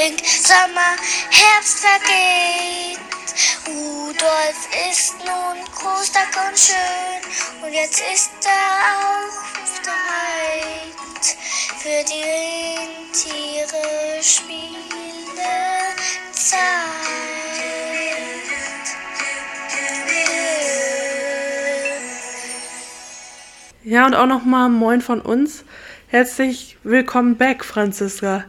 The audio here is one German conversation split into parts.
Frühling, Sommer, Herbst vergeht. Rudolf ist nun groß, stark und schön und jetzt ist er auch bereit für die Rentiere Spielezeit. Ja, und auch nochmal Moin von uns. Herzlich willkommen back, Franziska.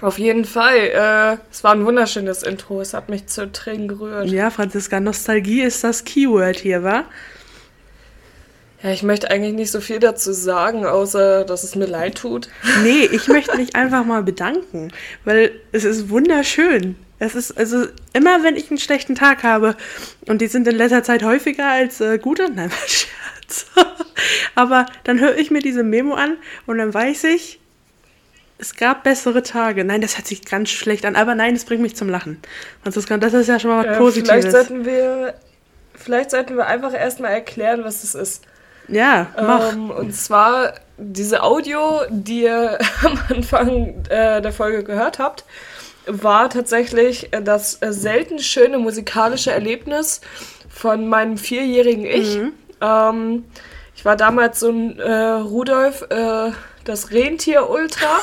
Auf jeden Fall. Äh, es war ein wunderschönes Intro. Es hat mich zu Tränen gerührt. Ja, Franziska, Nostalgie ist das Keyword hier, wa? Ja, ich möchte eigentlich nicht so viel dazu sagen, außer dass es mir leid tut. Nee, ich möchte mich einfach mal bedanken, weil es ist wunderschön. Es ist also immer, wenn ich einen schlechten Tag habe, und die sind in letzter Zeit häufiger als äh, gute, nein, Scherz. Aber dann höre ich mir diese Memo an und dann weiß ich, es gab bessere Tage. Nein, das hört sich ganz schlecht an, aber nein, es bringt mich zum Lachen. Franziska, das ist ja schon mal was Äh, Positives. vielleicht, sollten wir, vielleicht sollten wir einfach erstmal erklären, was das ist. ja, mach. Ähm, und zwar diese Audio, die ihr am Anfang äh, der Folge gehört habt, war tatsächlich äh, das äh, selten schöne musikalische Erlebnis von meinem vierjährigen Ich. Ähm, ich war damals so ein äh, Rudolf, äh, das Rentier Ultra.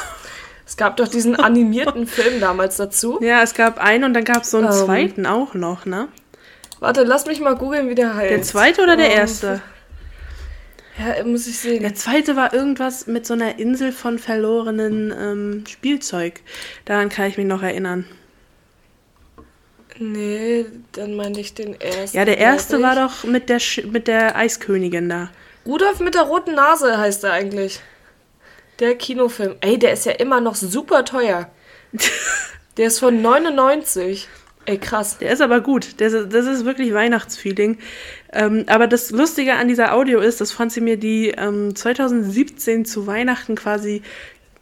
Es gab doch diesen animierten Film damals dazu. Ja, es gab einen und dann gab es so einen Ähm. zweiten auch noch, ne? Warte, lass mich mal googeln, wie der heißt. Der zweite oder der Ähm, erste? Ja, muss ich sehen. Der zweite war irgendwas mit so einer Insel von verlorenen ähm, Spielzeug. Daran kann ich mich noch erinnern. Nee, dann meine ich den ersten. Ja, der erste war doch mit der, Sch mit der Eiskönigin da. Rudolf mit der roten Nase heißt er eigentlich. Der Kinofilm. Ey, der ist ja immer noch super teuer. Der ist von 99. Ey, krass. Der ist aber gut. Der ist, das ist wirklich Weihnachtsfeeling. Ähm, aber das Lustige an dieser Audio ist, dass Franzi mir die ähm, 2017 zu Weihnachten quasi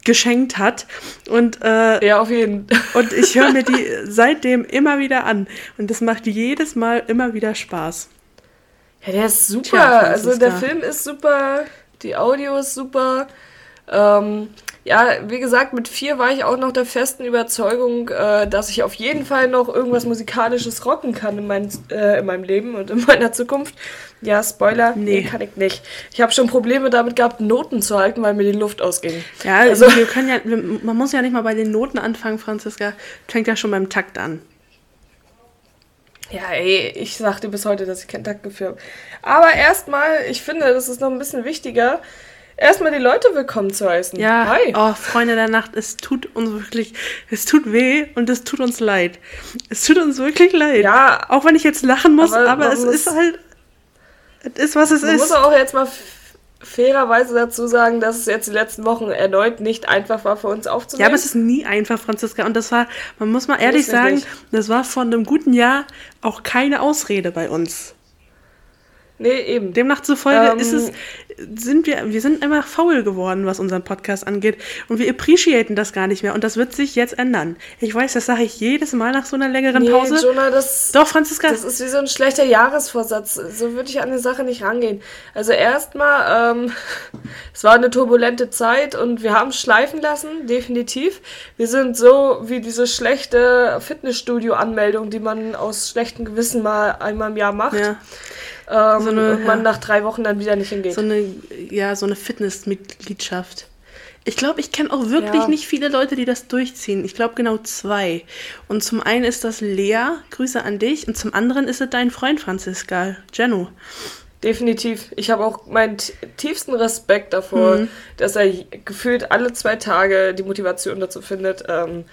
geschenkt hat. Und, äh, Ja, auf jeden Fall. und ich höre mir die seitdem immer wieder an. Und das macht jedes Mal immer wieder Spaß. Ja, der ist super. Tja, also der. Film ist super, die Audio ist super. Ähm, ja, wie gesagt, mit vier war ich auch noch der festen Überzeugung, äh, dass ich auf jeden Fall noch irgendwas Musikalisches rocken kann in, mein, äh, in meinem Leben und in meiner Zukunft. Ja, Spoiler, nee, kann ich nicht. Ich habe schon Probleme damit gehabt, Noten zu halten, weil mir die Luft ausging. Ja, also wir können ja, man muss ja nicht mal bei den Noten anfangen, Franziska. Fängt ja schon beim Takt an. Ja, ey, ich sagte bis heute, dass ich kein Taktgefühl habe. Aber erstmal, ich finde, das ist noch ein bisschen wichtiger, erstmal die Leute willkommen zu heißen. Ja, Hi. oh, Freunde der Nacht, es tut uns wirklich, es tut weh und es tut uns leid. Es tut uns wirklich leid. Ja, Auch wenn ich jetzt lachen muss, Aber aber, es muss- ist halt, es ist, was es Man muss ist. auch jetzt mal fairerweise dazu sagen, dass es jetzt die letzten Wochen erneut nicht einfach war für uns aufzunehmen. Ja, aber es ist nie einfach, Franziska. Und das war, man muss mal ehrlich sagen, wirklich. das war vor einem guten Jahr auch keine Ausrede bei uns. nee, eben. Demnach zufolge Ähm, ist es, sind wir, wir sind einfach faul geworden, was unseren Podcast angeht. Und wir appreciaten das gar nicht mehr. Und das wird sich jetzt ändern. Ich weiß, das sage ich jedes Mal nach so einer längeren nee, Pause. Jonah, das, Doch, Franziska. das ist wie so ein schlechter Jahresvorsatz. So würde ich an die Sache nicht rangehen. Also erstmal, ähm, es war eine turbulente Zeit und wir haben es schleifen lassen, definitiv. Wir sind so wie diese schlechte Fitnessstudio-Anmeldung, die man aus schlechtem Gewissen mal einmal im Jahr macht. ja, Ähm, So eine- und man ja. nach drei Wochen dann wieder nicht hingeht. so eine, ja, so eine Fitnessmitgliedschaft. Ich glaube, ich kenne auch wirklich Ja. nicht viele Leute, die das durchziehen. Ich glaube genau zwei. Und zum einen ist das Lea, Grüße an dich. Und zum anderen ist es dein Freund Franziska, Jenno. Definitiv. Ich habe auch meinen tiefsten Respekt davor, Mhm. dass er gefühlt alle zwei Tage die Motivation dazu findet. Ähm,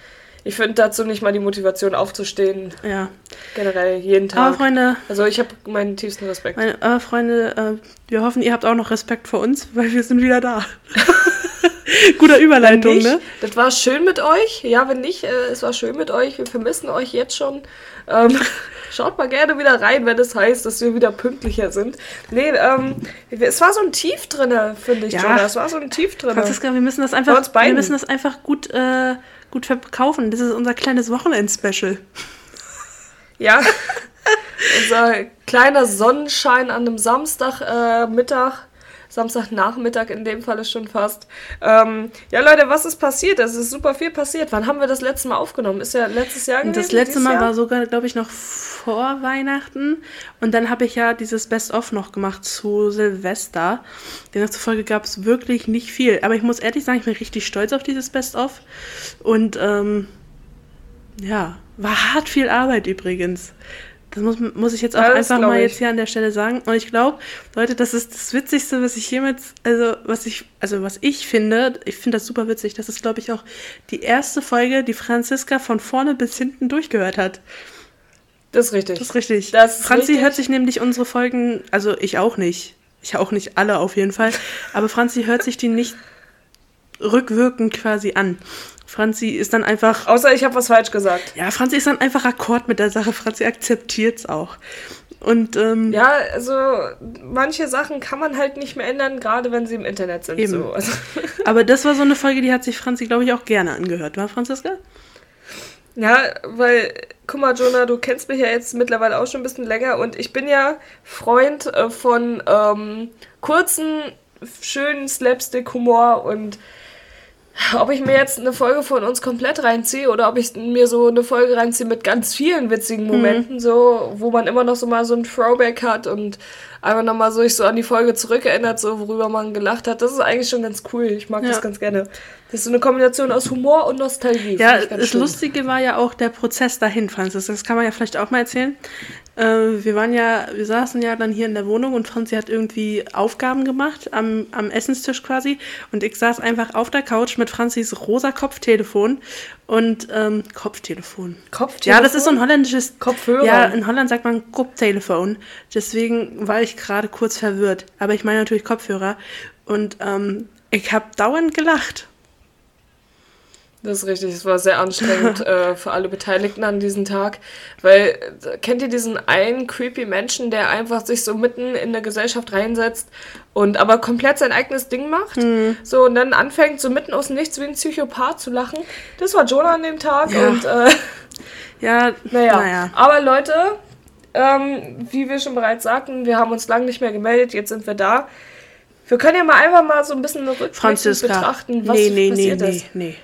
ich finde dazu nicht mal die Motivation aufzustehen, Ja. generell jeden Aber Tag. Freunde, also ich habe meinen tiefsten Respekt. meine, aber Freunde, äh, wir hoffen, ihr habt auch noch Respekt vor uns, weil wir sind wieder da. Guter Überleitung, nicht, ne? das war schön mit euch. Ja, wenn nicht, äh, es war schön mit euch. Wir vermissen euch jetzt schon. Ähm, schaut mal gerne wieder rein, wenn es heißt, dass wir wieder pünktlicher sind. Nee, ähm, es war so ein Tief drinne, finde ich, Ja. Jonah. Es war so ein Tief drinne. Franziska, wir müssen das einfach, wir müssen das einfach gut, äh, gut verkaufen. Das ist unser kleines Wochenend-Special. Ja. Unser kleiner Sonnenschein an einem Samstagmittag. Äh. Samstagnachmittag in dem Fall ist schon fast. Ähm, ja, Leute, was ist passiert? Es ist super viel passiert. Wann haben wir das letzte Mal aufgenommen? Ist ja letztes Jahr gewesen? Das letzte Mal Jahr? war sogar, glaube ich, noch vor Weihnachten. Und dann habe ich ja dieses Best-of noch gemacht zu Silvester. Denn zufolge gab es wirklich nicht viel. Aber ich muss ehrlich sagen, ich bin richtig stolz auf dieses Best-of. Und ähm, ja, war hart viel Arbeit übrigens. Das muss, muss ich jetzt auch Ja, einfach mal ich. jetzt hier an der Stelle sagen. Und ich glaube, Leute, das ist das Witzigste, was ich jemals, also was ich, also was ich finde, ich finde das super witzig. Das ist, glaube ich, auch die erste Folge, die Franziska von vorne bis hinten durchgehört hat. Das ist richtig. Das ist richtig. Das ist Franzi richtig. hört sich nämlich unsere Folgen, also ich auch nicht. Ich auch nicht alle auf jeden Fall. Aber Franzi hört sich die nicht rückwirkend quasi an. Franzi ist dann einfach Außer ich habe was falsch gesagt. ja, Franzi ist dann einfach akkord mit der Sache. Franzi akzeptiert es auch. Und ähm, Ja, also manche Sachen kann man halt nicht mehr ändern, gerade wenn sie im Internet sind. Eben. So. Also, aber das war so eine Folge, die hat sich Franzi, glaube ich, auch gerne angehört, war Franziska? ja, weil, guck mal, Jonah, du kennst mich ja jetzt mittlerweile auch schon ein bisschen länger und ich bin ja Freund äh, von ähm, kurzen, schönen Slapstick-Humor und ob ich mir jetzt eine Folge von uns komplett reinziehe oder ob ich mir so eine Folge reinziehe mit ganz vielen witzigen Momenten, so, wo man immer noch so mal so ein Throwback hat und einfach nochmal so sich so an die Folge zurückerinnert, so worüber man gelacht hat. Das ist eigentlich schon ganz cool. Ich mag Ja. das ganz gerne. Das ist so eine Kombination aus Humor und Nostalgie. Ja, das schön. Lustige war ja auch der Prozess dahin, Franzis. Das kann man ja vielleicht auch mal erzählen. Äh, wir waren ja, wir saßen ja dann hier in der Wohnung und Franzi hat irgendwie Aufgaben gemacht am, am Essenstisch quasi. Und ich saß einfach auf der Couch mit Franzis rosa Kopftelefon und ähm, Kopftelefon. Kopftelefon? Ja, das ist so ein holländisches Kopfhörer. Ja, in Holland sagt man Kopftelefon. Deswegen war ich gerade kurz verwirrt. Aber ich meine natürlich Kopfhörer. Und ähm, ich habe dauernd gelacht. Das ist richtig, es war sehr anstrengend äh, für alle Beteiligten an diesem Tag. Weil, äh, kennt ihr diesen einen creepy Menschen, der einfach sich so mitten in der Gesellschaft reinsetzt und aber komplett sein eigenes Ding macht? Hm. So, und dann anfängt so mitten aus dem Nichts wie ein Psychopath zu lachen. Das war Jonah an dem Tag Ja. und äh, Ja, naja. naja. Aber Leute, ähm, wie wir schon bereits sagten, wir haben uns lange nicht mehr gemeldet, jetzt sind wir da. Wir können ja mal einfach mal so ein bisschen rückblickend Franziska. betrachten, was nee, nee, nee, passiert nee, ist. nee.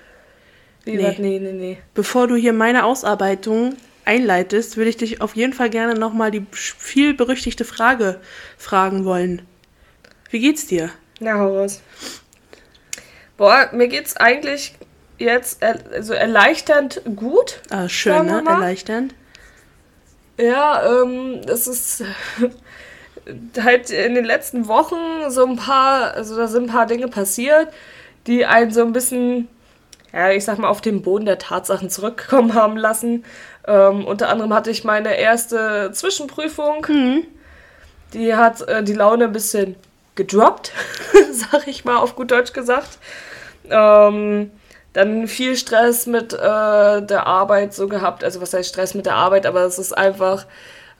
Wie, nee. was? nee, nee, nee. Bevor du hier meine Ausarbeitung einleitest, würde ich dich auf jeden Fall gerne nochmal die viel berüchtigte Frage fragen wollen. Wie geht's dir? Na, hau raus. Boah, mir geht's eigentlich jetzt er, also erleichternd gut. Ah, schön, ne? Erleichternd. Ja, ähm, das ist halt in den letzten Wochen so ein paar, also da sind ein paar Dinge passiert, die einen so ein bisschen, ja, ich sag mal, auf den Boden der Tatsachen zurückkommen haben lassen. Ähm, unter anderem hatte ich meine erste Zwischenprüfung. Die hat äh, die Laune ein bisschen gedroppt, sag ich mal auf gut Deutsch gesagt. Ähm, dann viel Stress mit äh, der Arbeit so gehabt. Also was heißt Stress mit der Arbeit, aber es ist einfach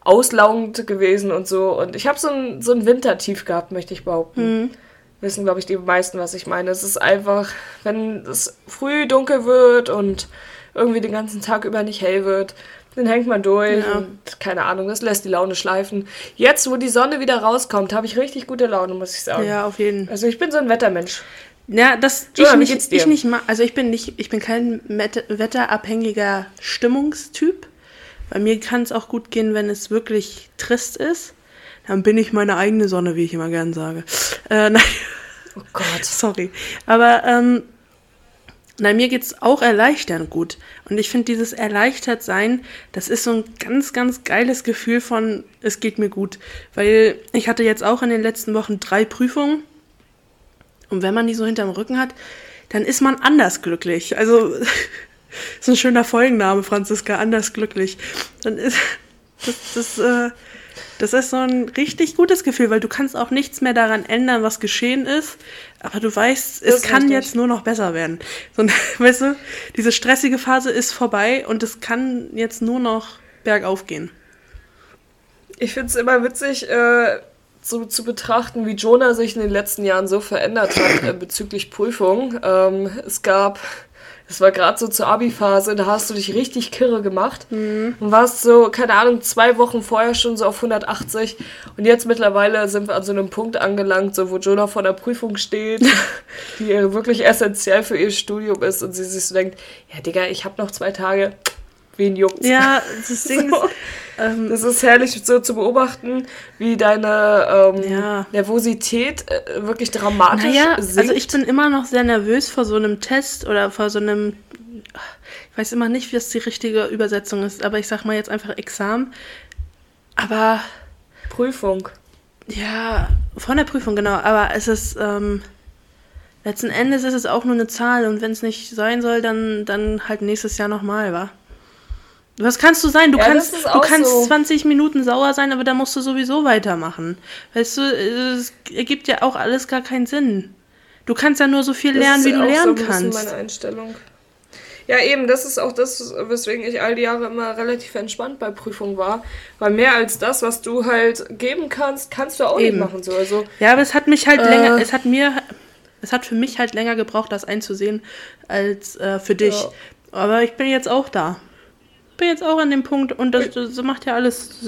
auslaugend gewesen und so. Und ich habe so ein, so ein Wintertief gehabt, möchte ich behaupten. Wissen, glaube ich, die meisten, was ich meine. Es ist einfach, wenn es früh dunkel wird und irgendwie den ganzen Tag über nicht hell wird, dann hängt man durch Ja. und keine Ahnung, das lässt die Laune schleifen. Jetzt, wo die Sonne wieder rauskommt, habe ich richtig gute Laune, muss ich sagen. Ja, auf jeden Fall. Also ich bin so ein Wettermensch. Ja, das Joanna, ich nicht, ich nicht ma- also ich bin nicht, ich bin kein wetterabhängiger Stimmungstyp. Bei mir kann es auch gut gehen, wenn es wirklich trist ist. Dann bin ich meine eigene Sonne, wie ich immer gern sage. Äh, nein, Oh Gott. sorry. Aber ähm, nein, mir geht's auch erleichternd gut. Und ich finde dieses erleichtert sein, das ist so ein ganz, ganz geiles Gefühl von, es geht mir gut. Weil ich hatte jetzt auch in den letzten Wochen drei Prüfungen. Und wenn man die so hinterm Rücken hat, dann ist man anders glücklich. Also, ist ein schöner Folgenname, Franziska, anders glücklich. Dann ist, das, das, äh, das ist so ein richtig gutes Gefühl, weil du kannst auch nichts mehr daran ändern, was geschehen ist. Aber du weißt, es kann richtig. jetzt nur noch besser werden. So, weißt du, diese stressige Phase ist vorbei und es kann jetzt nur noch bergauf gehen. Ich finde es immer witzig, äh, so zu betrachten, wie Jonah sich in den letzten Jahren so verändert hat äh, bezüglich Prüfung. Ähm, es gab Das war gerade so zur Abi-Phase, da hast du dich richtig kirre gemacht. Und warst so, keine Ahnung, zwei Wochen vorher schon so auf 180 und jetzt mittlerweile sind wir an so einem Punkt angelangt, so wo Jonah vor der Prüfung steht, die wirklich essentiell für ihr Studium ist und sie sich so denkt, ja Digga, ich habe noch zwei Tage, wen juckt's? Ja, das Ding So. ist, ähm, Das ist herrlich so zu beobachten, wie deine ähm, Ja. Nervosität äh, wirklich dramatisch naja, sinkt. also ich bin immer noch sehr nervös vor so einem Test oder vor so einem, ich weiß immer nicht, wie das die richtige Übersetzung ist, aber ich sag mal jetzt einfach Examen. Aber Prüfung. Ja, von der Prüfung, genau. Aber es ist, ähm, letzten Endes ist es auch nur eine Zahl und wenn es nicht sein soll, dann, dann halt nächstes Jahr nochmal, wa? Was kannst du sein? Du Ja, kannst, das ist du kannst so. 20 Minuten sauer sein, aber da musst du sowieso weitermachen. Weißt du, es ergibt ja auch alles gar keinen Sinn. Du kannst ja nur so viel Das lernen, ist wie du auch so lernen ein bisschen kannst. meine Einstellung. Ja, eben, das ist auch das, weswegen ich all die Jahre immer relativ entspannt bei Prüfungen war. Weil mehr als das, was du halt geben kannst, kannst du auch Eben. nicht machen. So. Also, Ja, aber es hat mich halt Äh. länger, es hat mir, es hat für mich halt länger gebraucht, das einzusehen, als äh, für dich. Ja. Aber ich bin jetzt auch da. Bin jetzt auch an dem Punkt und das, das macht ja alles,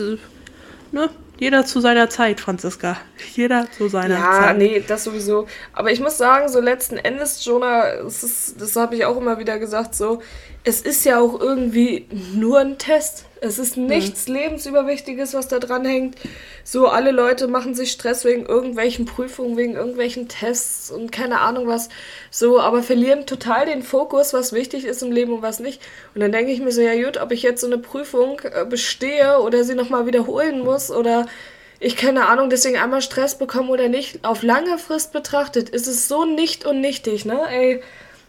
ne? Jeder zu seiner Zeit, Franziska. Jeder zu seiner Ja, Zeit. nee, das sowieso. Aber ich muss sagen, so letzten Endes, Jonah, ist, das habe ich auch immer wieder gesagt, so, es ist ja auch irgendwie nur ein Test. Es ist nichts Lebensüberwichtiges, was da dran hängt. So, alle Leute machen sich Stress wegen irgendwelchen Prüfungen, wegen irgendwelchen Tests und keine Ahnung was. So, aber verlieren total den Fokus, was wichtig ist im Leben und was nicht. Und dann denke ich mir so, ja gut, ob ich jetzt so eine Prüfung äh, bestehe oder sie nochmal wiederholen muss oder ich keine Ahnung, deswegen einmal Stress bekommen oder nicht, auf lange Frist betrachtet, ist es so nicht unnichtig, ne? Ey,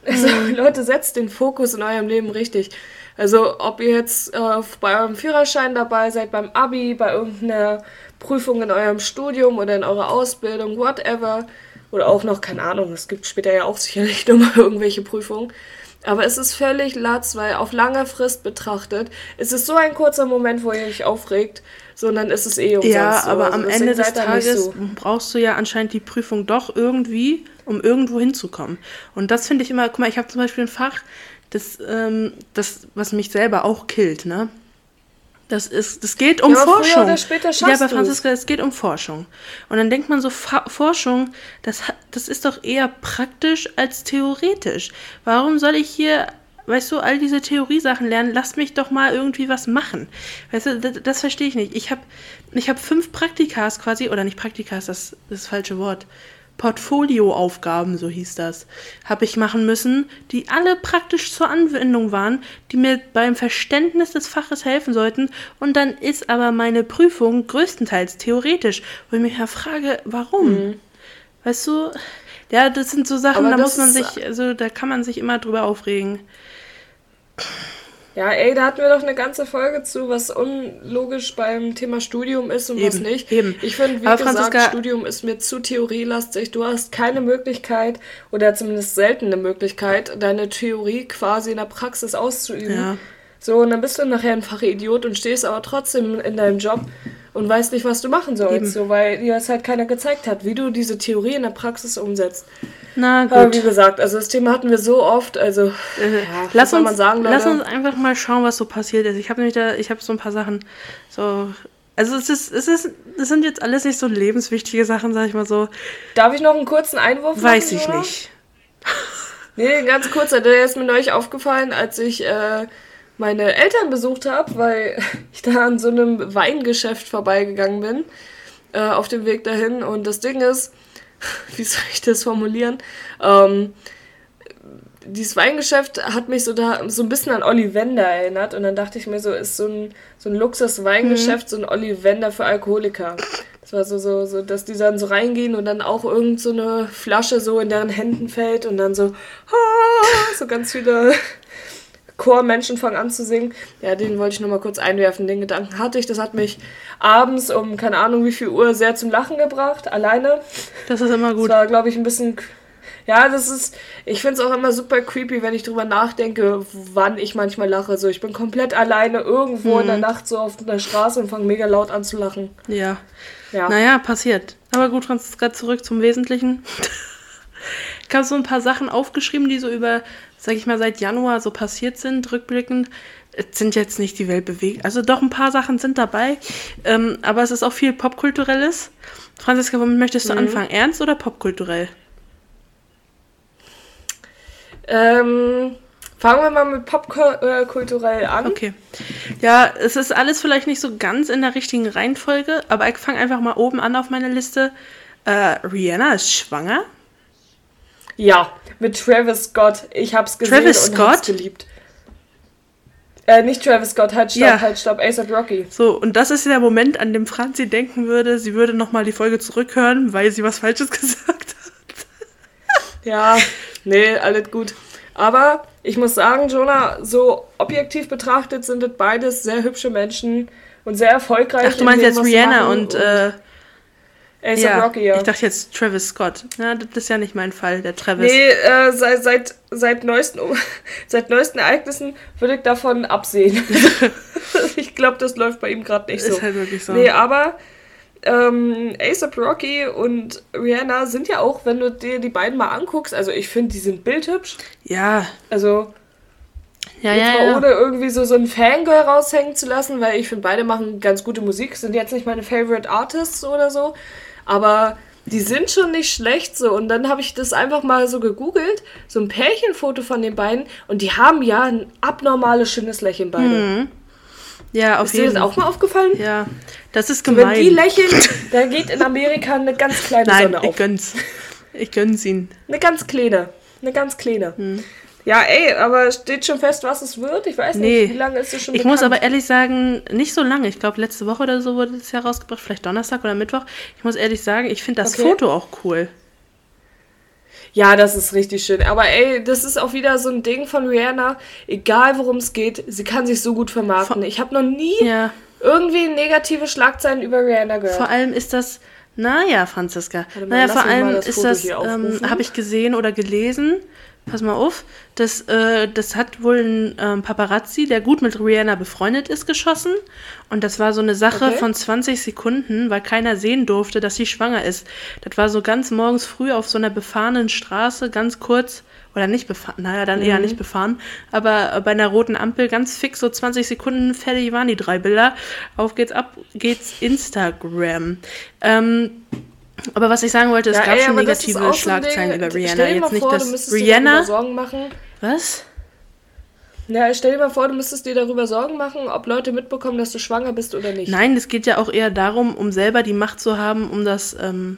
also Leute, setzt den Fokus in eurem Leben richtig. Also ob ihr jetzt äh, bei eurem Führerschein dabei seid, beim Abi, bei irgendeiner Prüfung in eurem Studium oder in eurer Ausbildung, whatever. Oder auch noch, keine Ahnung, es gibt später ja auch sicherlich nochmal irgendwelche Prüfungen. Aber es ist völlig latz, weil auf lange Frist betrachtet, es ist so ein kurzer Moment, wo ihr euch aufregt, sondern ist es eh umsonst. Ja, so. aber Also am Ende des Tages so. brauchst du ja anscheinend die Prüfung doch irgendwie, um irgendwo hinzukommen. Und das finde ich immer, guck mal, ich habe zum Beispiel ein Fach, das, ähm, das, was mich selber auch killt, ne? Das ist, das geht um Ja, aber früher Forschung. oder später ja, schaffst aber du's. Franziska, es geht um Forschung. Und dann denkt man so, Fa Forschung, das, das ist doch eher praktisch als theoretisch. Warum soll ich hier, weißt du, all diese Theoriesachen lernen? Lass mich doch mal irgendwie was machen. Weißt du, das, das verstehe ich nicht. Ich habe ich hab fünf Praktikas quasi, oder nicht Praktikas, das, das ist das falsche Wort. Portfolioaufgaben, so hieß das, habe ich machen müssen, die alle praktisch zur Anwendung waren, die mir beim Verständnis des Faches helfen sollten. Und dann ist aber meine Prüfung größtenteils theoretisch, wo ich mich ja frage, warum? Weißt du, ja, das sind so Sachen, Aber da muss man sich, also da kann man sich immer drüber aufregen. Ja, ey, da hatten wir doch eine ganze Folge zu, was unlogisch beim Thema Studium ist und was Eben, nicht. eben. Ich finde, wie Aber gesagt, Franziska- Studium ist mir zu theorielastig. Du hast keine Möglichkeit oder zumindest selten eine Möglichkeit, deine Theorie quasi in der Praxis auszuüben. Ja. So, und dann bist du nachher ein Fachidiot und stehst aber trotzdem in deinem Job und weißt nicht, was du machen sollst. Eben. So, weil dir das halt keiner gezeigt hat, wie du diese Theorie in der Praxis umsetzt. Na Aber wie gut. gesagt, also das Thema hatten wir so oft, also Äh, ja, lass, uns, sagen, lass uns einfach mal schauen, was so passiert ist. Ich habe nämlich da, ich habe so ein paar Sachen so. Also es ist, es ist, es sind jetzt alles nicht so lebenswichtige Sachen, sag ich mal so. Darf ich noch einen kurzen Einwurf machen? Weiß ich Nora? nicht. Nee, ganz kurz, der ist mir neulich aufgefallen, als ich äh, meine Eltern besucht habe, weil ich da an so einem Weingeschäft vorbeigegangen bin, äh, auf dem Weg dahin. Und das Ding ist, wie soll ich das formulieren? Ähm, dieses Weingeschäft hat mich so da so ein bisschen an Ollivander erinnert und dann dachte ich mir so, ist so ein, so ein Luxus-Weingeschäft, so ein Ollivander für Alkoholiker. Das war so, so, so, dass die dann so reingehen und dann auch irgend so eine Flasche so in deren Händen fällt und dann so, ah, so ganz viele Chormenschen fangen an zu singen. Ja, den wollte ich nur mal kurz einwerfen. Den Gedanken hatte ich. Das hat mich abends um keine Ahnung wie viel Uhr sehr zum Lachen gebracht, alleine. Das ist immer gut. Das war, glaube ich, ein bisschen. Ja, das ist. Ich finde es auch immer super creepy, wenn ich drüber nachdenke, wann ich manchmal lache. So, ich bin komplett alleine irgendwo in der Mhm. Nacht so auf der Straße und fange mega laut an zu lachen. Ja. Ja. Naja, passiert. Aber gut, Franziska, zurück zum Wesentlichen. Ich habe so ein paar Sachen aufgeschrieben, die so über sag ich mal, seit Januar so passiert sind, rückblickend, es sind jetzt nicht die Welt bewegt. Also doch ein paar Sachen sind dabei, ähm, aber es ist auch viel Popkulturelles. Franziska, womit möchtest du Mhm. anfangen? Ernst oder popkulturell? Ähm, fangen wir mal mit popkulturell an. Okay. Ja, es ist alles vielleicht nicht so ganz in der richtigen Reihenfolge, aber ich fange einfach mal oben an auf meiner Liste. Äh, Rihanna ist schwanger. Ja, mit Travis Scott. Ich hab's gesehen Travis und hab's Scott? geliebt. Äh, nicht Travis Scott, halt stopp, Ja. halt stopp, ASAP Rocky. So, und das ist der Moment, an dem Franzi denken würde, sie würde nochmal die Folge zurückhören, weil sie was Falsches gesagt hat. Ja, nee, alles gut. Aber ich muss sagen, Jonah, so objektiv betrachtet sind das beides sehr hübsche Menschen und sehr erfolgreich. Ach, du in meinst dem, jetzt Rihanna machen und, äh, ASAP ja, Rocky, ja. ich dachte jetzt Travis Scott. Ja, das ist ja nicht mein Fall, der Travis. Nee, äh, seit, seit, seit, neuesten, seit neuesten Ereignissen würde ich davon absehen. ich glaube, das läuft bei ihm gerade nicht so. Ist halt wirklich so. Nee, aber ähm, ASAP Rocky und Rihanna sind ja auch, wenn du dir die beiden mal anguckst, also ich finde, die sind bildhübsch. Ja, Also ja, jetzt ja. mal ja. ohne irgendwie so, so ein Fangirl raushängen zu lassen, weil ich finde, beide machen ganz gute Musik, sind jetzt nicht meine Favorite Artists oder so, aber die sind schon nicht schlecht so. Und dann habe ich das einfach mal so gegoogelt, so ein Pärchenfoto von den beiden und die haben ja ein abnormales schönes Lächeln beide. Ja, auf Ist dir jeden das auch mal aufgefallen? Ja, das ist Wenn gemein. die lächeln, da geht in Amerika eine ganz kleine Nein, Sonne ich auf. gönn's. Ich gönn's ihn. Eine ganz kleine. Eine ganz kleine. Hm. Ja, ey, aber steht schon fest, was es wird? Ich weiß Nee. nicht, wie lange ist es schon Ich bekannt? muss aber ehrlich sagen, nicht so lange. Ich glaube, letzte Woche oder so wurde das ja rausgebracht, vielleicht Donnerstag oder Mittwoch. Ich muss ehrlich sagen, ich finde das Okay. Foto auch cool. Ja, das ist richtig schön. Aber ey, das ist auch wieder so ein Ding von Rihanna. Egal worum es geht, sie kann sich so gut vermarkten. Ich habe noch nie Ja, irgendwie negative Schlagzeilen über Rihanna gehört. vor allem ist das, naja, Franziska, naja, vor allem ist das, ähm, habe ich gesehen oder gelesen, pass mal auf, das, äh, das hat wohl ein ähm, Paparazzi, der gut mit Rihanna befreundet ist, geschossen. Und das war so eine Sache Okay. von 20 Sekunden, weil keiner sehen durfte, dass sie schwanger ist. Das war so ganz morgens früh auf so einer befahrenen Straße, ganz kurz, oder nicht befahren, naja, dann Mhm. eher nicht befahren, aber äh, bei einer roten Ampel ganz fix, so 20 Sekunden, fertig waren die drei Bilder. Auf geht's, ab geht's Instagram. Ähm, aber was ich sagen wollte, es Ja, gab ey, schon negative so Schlagzeilen Ding. über Rihanna. Stell dir mal Jetzt nicht, vor, du dass müsstest dir darüber Rihanna. Sorgen machen. Was? Ja, stell dir mal vor, du müsstest dir darüber Sorgen machen, ob Leute mitbekommen, dass du schwanger bist oder nicht. Nein, es geht ja auch eher darum, um selber die Macht zu haben, um das ähm,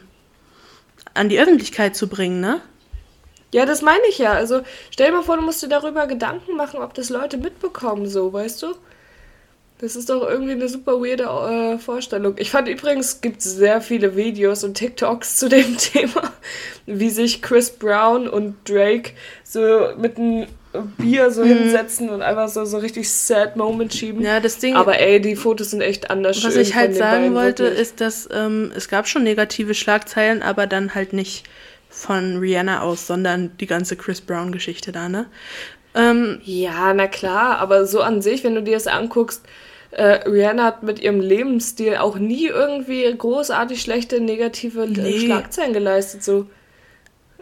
an die Öffentlichkeit zu bringen, ne? Ja, das meine ich ja. Also stell dir mal vor, du musst dir darüber Gedanken machen, ob das Leute mitbekommen, so, weißt du? Das ist doch irgendwie eine super weirde äh, Vorstellung. Ich fand übrigens, es gibt sehr viele Videos und TikToks zu dem Thema, wie sich Chris Brown und Drake so mit einem Bier so hinsetzen und einfach so, so richtig sad Moment schieben. Mhm. Ja, das Ding, Aber ey, die Fotos sind echt anders was ich halt sagen wollte, wirklich. ist, dass ähm, es gab schon negative Schlagzeilen, aber dann halt nicht von Rihanna aus, sondern die ganze Chris Brown-Geschichte da, ne? Ähm, Ja, na klar, aber so an sich, wenn du dir das anguckst, äh, Rihanna hat mit ihrem Lebensstil auch nie irgendwie großartig schlechte, negative äh, Nee. Schlagzeilen geleistet. So.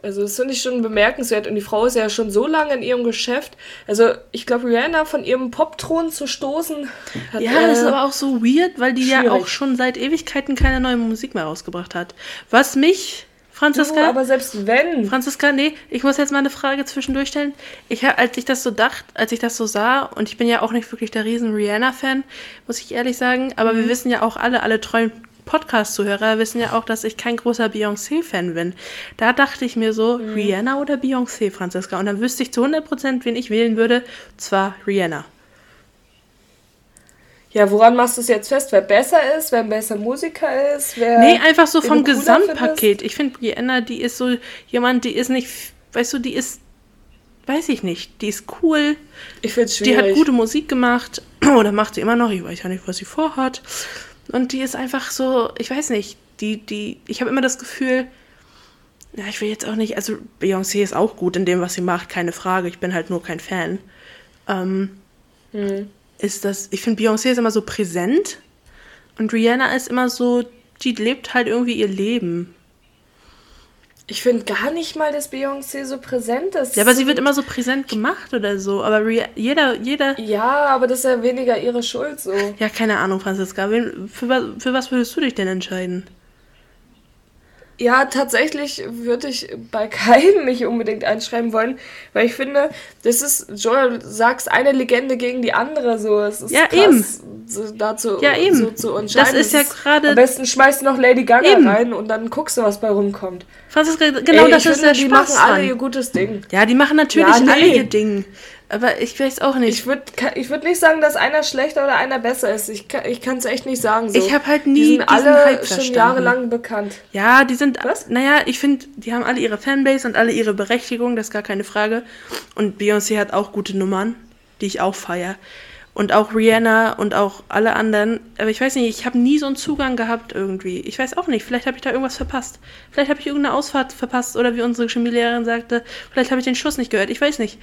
Also das finde ich schon bemerkenswert. Und die Frau ist ja schon so lange in ihrem Geschäft. Also ich glaube, Rihanna von ihrem Popthron zu stoßen, hat, Ja, das ist äh, aber auch so weird, weil die ja schwierig. auch schon seit Ewigkeiten keine neue Musik mehr rausgebracht hat. Was mich, du, Franziska, aber selbst wenn. Franziska, nee, ich muss jetzt mal eine Frage zwischendurch stellen. Ich, als ich das so dachte, als ich das so sah, und ich bin ja auch nicht wirklich der riesen Rihanna-Fan, muss ich ehrlich sagen, aber Mhm. wir wissen ja auch alle, alle treuen Podcast-Zuhörer wissen ja auch, dass ich kein großer Beyoncé-Fan bin. Da dachte ich mir so, Mhm. Rihanna oder Beyoncé, Franziska? Und dann wüsste ich zu 100%, wen ich wählen würde, zwar Rihanna. Ja, woran machst du es jetzt fest? Wer besser ist, wer ein besser Musiker ist, wer. Nee, einfach so vom Gesamtpaket. Ich finde, Brianna, die ist so jemand, die ist nicht, weißt du, die ist, weiß ich nicht, die ist cool, Ich finde es die schwierig. hat gute Musik gemacht oder macht sie immer noch, ich weiß ja nicht, was sie vorhat. Und die ist einfach so, ich weiß nicht, die, die, ich habe immer das Gefühl, ja, ich will jetzt auch nicht, also Beyoncé ist auch gut in dem, was sie macht, keine Frage, ich bin halt nur kein Fan. Ähm, Hm. Ist das, ich finde Beyoncé ist immer so präsent und Rihanna ist immer so, die lebt halt irgendwie ihr Leben. Ich finde gar nicht mal, dass Beyoncé so präsent ist. Ja, aber sie wird immer so präsent gemacht oder so. Aber Ria- jeder, jeder. Ja, aber das ist ja weniger ihre Schuld so. Ja, keine Ahnung, Franziska. Für, für was würdest du dich denn entscheiden? Ja, tatsächlich würde ich bei keinem mich unbedingt einschreiben wollen, weil ich finde, das ist, Joel, du sagst eine Legende gegen die andere, so. Es ist Ja, krass, eben. So, dazu Ja, eben. So, zu entscheiden. Das ist ja gerade- Am besten schmeißt du noch Lady Gaga Eben. rein und dann guckst du, was bei rumkommt. Franziska, genau Ey, das ist finde, der die Spaß machen alle dran. ihr gutes Ding. Ja, die machen natürlich Ja, nee. alle ihr Ding. Aber ich weiß auch nicht. Ich würde ich würd nicht sagen, dass einer schlechter oder einer besser ist. Ich, kann- ich kann es echt nicht sagen. So. Ich hab halt nie Die sind alle Hype schon verstanden. jahrelang bekannt. Ja, die sind. Was? Naja, ich finde, die haben alle ihre Fanbase und alle ihre Berechtigung, das ist gar keine Frage. Und Beyoncé hat auch gute Nummern, die ich auch feier. Und auch Rihanna und auch alle anderen. Aber ich weiß nicht, ich habe nie so einen Zugang gehabt irgendwie. Ich weiß auch nicht, vielleicht habe ich da irgendwas verpasst. Vielleicht habe ich irgendeine Ausfahrt verpasst oder wie unsere Chemielehrerin sagte, vielleicht habe ich den Schuss nicht gehört. Ich weiß nicht.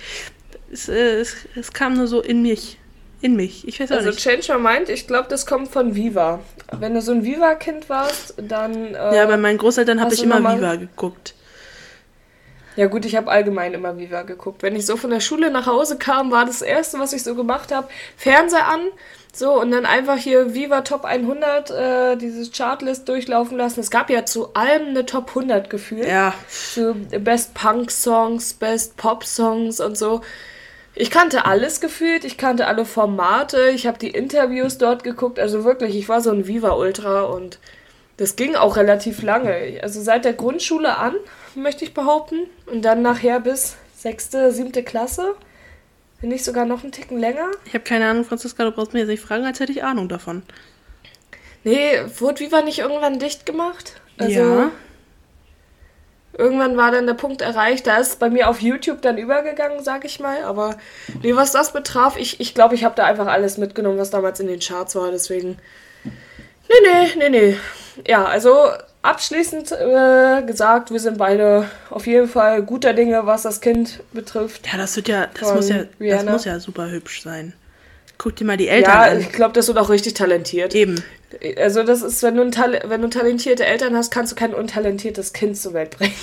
Es, äh, es, es kam nur so in mich. In mich. Ich weiß auch Also nicht. Change My Mind, ich glaube, das kommt von Viva. Wenn du so ein Viva-Kind warst, dann... Äh, Ja, bei meinen Großeltern habe ich immer Viva geguckt. Ja gut, ich habe allgemein immer Viva geguckt. Wenn ich so von der Schule nach Hause kam, war das Erste, was ich so gemacht habe, Fernseher an, so und dann einfach hier Viva Top 100, äh, dieses Chartlist durchlaufen lassen. Es gab ja zu allem eine Top 100 gefühlt. Ja. So Best Punk Songs, Best Pop Songs und so. Ich kannte alles gefühlt, ich kannte alle Formate, ich habe die Interviews dort geguckt, also wirklich, ich war so ein Viva Ultra und das ging auch relativ lange. Also seit der Grundschule an, möchte ich behaupten, und dann nachher bis sechste, siebte Klasse, wenn nicht sogar noch einen Ticken länger. Ich habe keine Ahnung, Franziska, du brauchst mir jetzt nicht fragen, als hätte ich Ahnung davon. Nee, wurde Viva nicht irgendwann dicht gemacht? Also ja. Irgendwann war dann der Punkt erreicht, da ist bei mir auf YouTube dann übergegangen, sag ich mal. Aber nee, was das betraf, ich ich, glaube, ich habe da einfach alles mitgenommen, was damals in den Charts war. Deswegen. Nee, nee, nee, nee. Ja, also abschließend äh, gesagt, wir sind beide auf jeden Fall guter Dinge, was das Kind betrifft. Ja, das wird ja, das muss ja, das Rihanna. muss ja super hübsch sein. Guck dir mal die Eltern Ja, an. ich glaube, das wird auch richtig talentiert. Eben. Also das ist, wenn du, wenn du talentierte Eltern hast, kannst du kein untalentiertes Kind zur Welt bringen.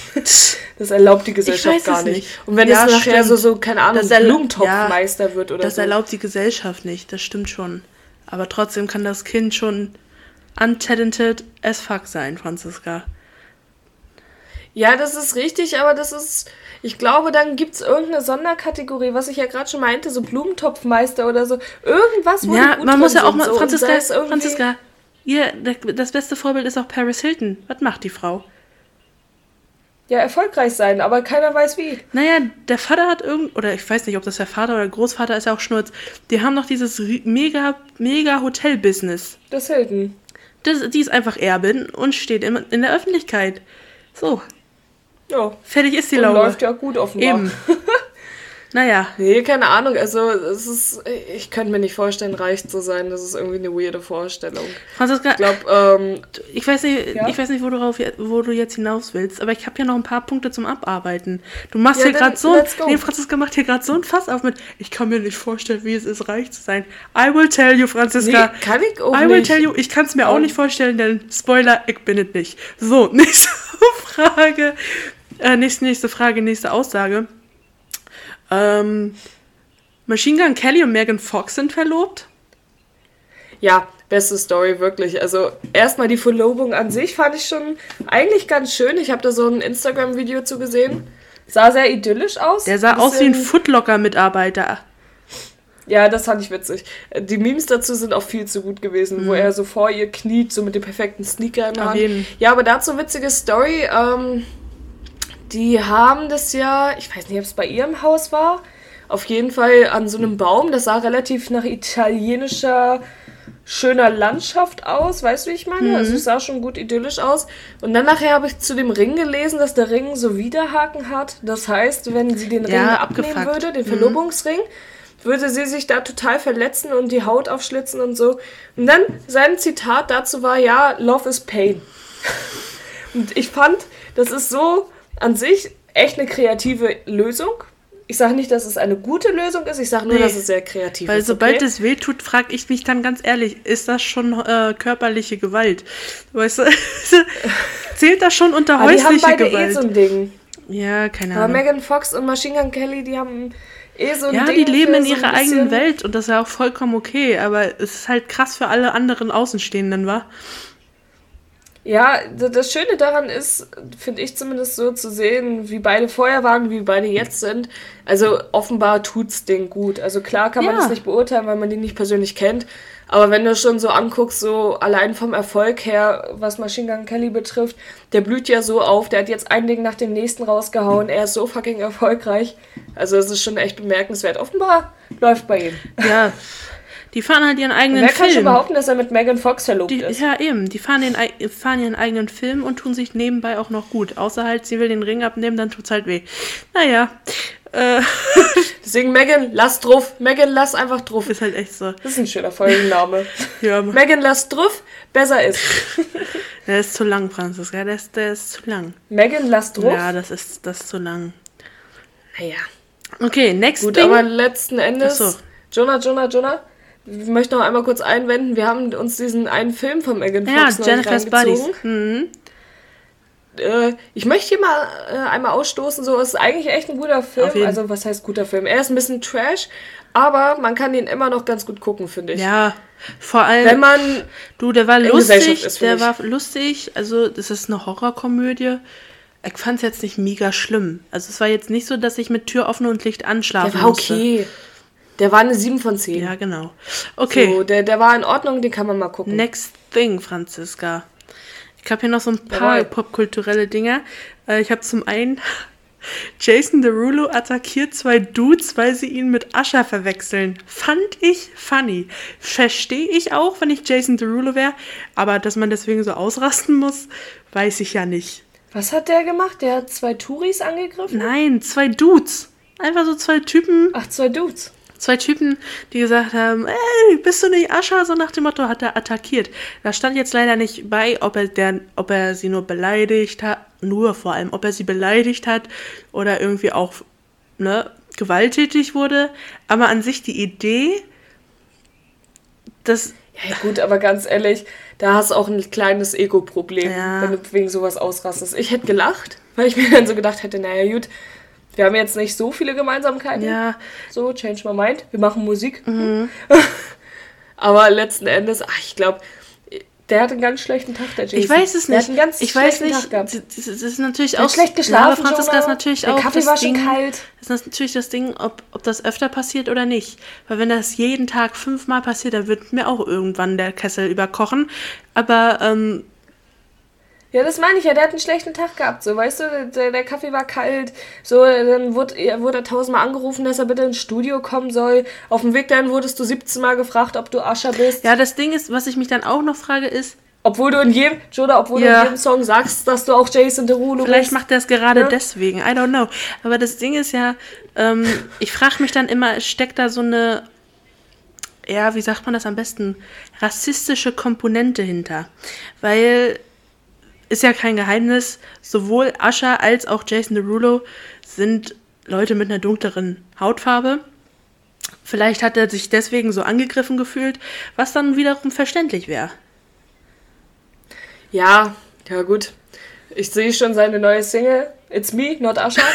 Das erlaubt die Gesellschaft gar nicht. nicht. Und wenn Ja, es nachher stimmt. so, so, keine Ahnung, Das Blumentopfmeister wird oder Das so. erlaubt die Gesellschaft nicht, das stimmt schon. Aber trotzdem kann das Kind schon untalented as fuck sein, Franziska. Ja, das ist richtig, aber das ist, ich glaube, dann gibt es irgendeine Sonderkategorie, was ich ja gerade schon meinte, so Blumentopfmeister oder so. Irgendwas, wo Ja, man muss ja auch mal, so. Franziska, Franziska, ihr, das beste Vorbild ist auch Paris Hilton. Was macht die Frau? Ja, erfolgreich sein, aber keiner weiß wie. Naja, der Vater hat irgend, oder ich weiß nicht, ob das der Vater oder Großvater ist, ja auch Schnurz. Die haben noch dieses mega, mega Hotel-Business. Das Hilton. Das, die ist einfach Erbin und steht in, in der Öffentlichkeit. So, Ja. fertig ist die Und Laube. läuft ja gut offenbar. Eben. naja, Nee, keine Ahnung. Also, es ist, ich könnte mir nicht vorstellen, reich zu sein. Das ist irgendwie eine weirde Vorstellung. Franziska, Ich glaube, ähm, ich weiß nicht, Ja? ich weiß nicht, wo du, drauf, wo du jetzt hinaus willst, aber ich habe ja noch ein paar Punkte zum Abarbeiten. Du machst Ja, hier gerade so, nee, Franziska macht hier gerade so ein Fass auf mit, ich kann mir nicht vorstellen, wie es ist, reich zu sein. I will tell you, Franziska. nee, kann ich auch I will nicht. tell you, ich kann es mir auch Ähm. nicht vorstellen, denn Spoiler, ich bin es nicht. So, nächste Frage. Äh, nächste, nächste Frage, nächste Aussage. Ähm, Machine Gun Kelly und Megan Fox sind verlobt. Ja, beste Story, wirklich. Also, erstmal die Verlobung an sich fand ich schon eigentlich ganz schön. Ich habe da so ein Instagram-Video zu gesehen. Sah sehr idyllisch aus. Der sah aus wie ein Footlocker-Mitarbeiter. Ja, das fand ich witzig. Die Memes dazu sind auch viel zu gut gewesen, wo er so vor ihr kniet, so mit dem perfekten Sneaker in der Hand. Ja, aber dazu witzige Story. Ähm, die haben das ja, ich weiß nicht, ob es bei ihrem Haus war, auf jeden Fall an so einem Baum. Das sah relativ nach italienischer schöner Landschaft aus, weißt du, wie ich meine? Mhm. Also es sah schon gut idyllisch aus. Und dann nachher habe ich zu dem Ring gelesen, dass der Ring so Widerhaken hat. Das heißt, wenn sie den Ring Ja, abnehmen abgefuckt. würde, den Verlobungsring, würde sie sich da total verletzen und die Haut aufschlitzen und so. Und dann sein Zitat dazu war, ja, Love is Pain. und ich fand, das ist so an sich echt eine kreative Lösung. ich sage nicht, dass es eine gute Lösung ist, ich sage nur, Nee. dass es sehr kreativ Weil ist. sobald okay? es weh tut, frage ich mich dann ganz ehrlich, ist das schon äh, körperliche Gewalt? Weißt du, zählt das schon unter Aber die haben häusliche beide eh Gewalt? so ein Ding. ja, keine Aber Ahnung. Megan Fox und Machine Gun Kelly, die haben eh so ein Ja, Ding die leben in so ihrer eigenen Welt und das ist ja auch vollkommen okay, aber es ist halt krass für alle anderen Außenstehenden, wa? Ja, das Schöne daran ist, finde ich zumindest so zu sehen, wie beide vorher waren, wie beide jetzt sind. Also offenbar tut's Ding gut. Also klar kann man Ja. das nicht beurteilen, weil man die nicht persönlich kennt. Aber wenn du schon so anguckst, so allein vom Erfolg her, was Machine Gun Kelly betrifft, der blüht ja so auf, der hat jetzt ein Ding nach dem nächsten rausgehauen, er ist so fucking erfolgreich. Also es ist schon echt bemerkenswert. Offenbar läuft bei ihm. Ja, die fahren halt ihren eigenen Wer kann schon Film. behaupten, dass er mit Megan Fox verlobt Die, ist? ja, eben. Die fahren, den, fahren ihren eigenen Film und tun sich nebenbei auch noch gut. Außer halt, sie will den Ring abnehmen, dann tut's halt weh. Naja, äh, Deswegen Megan, lass drauf. Megan, lass einfach drauf. ist halt echt so. Das ist ein schöner Folgenname. Ja, Megan, lass drauf, besser ist. der ist zu lang, Franziska. Der ist, der ist zu lang. Megan, lass drauf. Ja, das ist, das ist zu lang. Naja. Okay, next Gut, Ding. aber letzten Endes, Ach so. Jonah, Jonah, Jonah, ich möchte noch einmal kurz einwenden, wir haben uns diesen einen Film von Megan ja, Fox neulich Jennifer's Buddies. Mhm. Äh, ich möchte hier mal äh, einmal ausstoßen, so es ist eigentlich echt ein guter Film. Also was heißt guter Film? Er ist ein bisschen Trash, aber man kann ihn immer noch ganz gut gucken, finde ich. Ja, vor allem. Wenn man Du, der war lustig, ist, der finde war lustig, also das ist eine Horrorkomödie. Ich fand es jetzt nicht mega schlimm. Also es war jetzt nicht so, dass ich mit Tür offen und Licht anschlafen der war musste. okay. Der war eine 7 von 10. Ja, genau. Okay, So, der, der war in Ordnung, den kann man mal gucken. next thing, Franziska. Ich habe hier noch so ein paar popkulturelle Dinger. Äh, ich habe zum einen Jason Derulo attackiert zwei Dudes, weil sie ihn mit Ascher verwechseln. Fand ich funny. Verstehe ich auch, wenn ich Jason Derulo wäre, aber dass man deswegen so ausrasten muss, weiß ich ja nicht. Was hat der gemacht? Der hat zwei Touris angegriffen? Nein, zwei Dudes. Einfach so zwei Typen, Ach, zwei Dudes. Zwei Typen, die gesagt haben, ey, bist du nicht Ascher? So nach dem Motto hat er attackiert. Da stand jetzt leider nicht bei, ob er, der, ob er sie nur beleidigt hat, nur vor allem, ob er sie beleidigt hat oder irgendwie auch ne, gewalttätig wurde. Aber an sich die Idee, dass Ja, gut, aber ganz ehrlich, da hast du auch ein kleines Ego-Problem, Ja. wenn du wegen sowas ausrastest. Ich hätte gelacht, weil ich mir dann so gedacht hätte, naja, gut, wir haben jetzt nicht so viele Gemeinsamkeiten. ja, Mhm. So, change my mind, wir machen Musik. aber letzten Endes, ach, ich glaube, der hat einen ganz schlechten Tag, der Jason. ich weiß es Der nicht. hat einen ganz ich weiß schlechten nicht. Tag gehabt. Das, ist natürlich Der hat auch schlecht Ja, geschlafen, aber Franziska ist natürlich Der auch Kaffee das war schon Ding, kalt. Das ist natürlich das Ding, ob, ob das öfter passiert oder nicht. Weil wenn das jeden Tag fünfmal passiert, dann wird mir auch irgendwann der Kessel überkochen. Aber ähm, Ja, das meine ich ja, der hat einen schlechten Tag gehabt, so, weißt du, der, der Kaffee war kalt, so, dann wurde, er wurde er tausendmal angerufen, dass er bitte ins Studio kommen soll. Auf dem Weg dahin wurdest du 17 Mal gefragt, ob du Ascher bist. ja, das Ding ist, was ich mich dann auch noch frage, ist, Obwohl du in jedem, Joda, obwohl Ja. du in jedem Song sagst, dass du auch Jason Derulo vielleicht bist. macht er es gerade Ja. deswegen. I don't know. Aber das Ding ist ja, ähm, ich frage mich dann immer, steckt da so eine, ja, wie sagt man das am besten, rassistische Komponente hinter? Weil ist ja kein Geheimnis, sowohl Asher als auch Jason Derulo sind Leute mit einer dunkleren Hautfarbe. Vielleicht hat er sich deswegen so angegriffen gefühlt, was dann wiederum verständlich wäre. Ja, ja gut. Ich sehe schon seine neue Single, It's Me, Not Asher.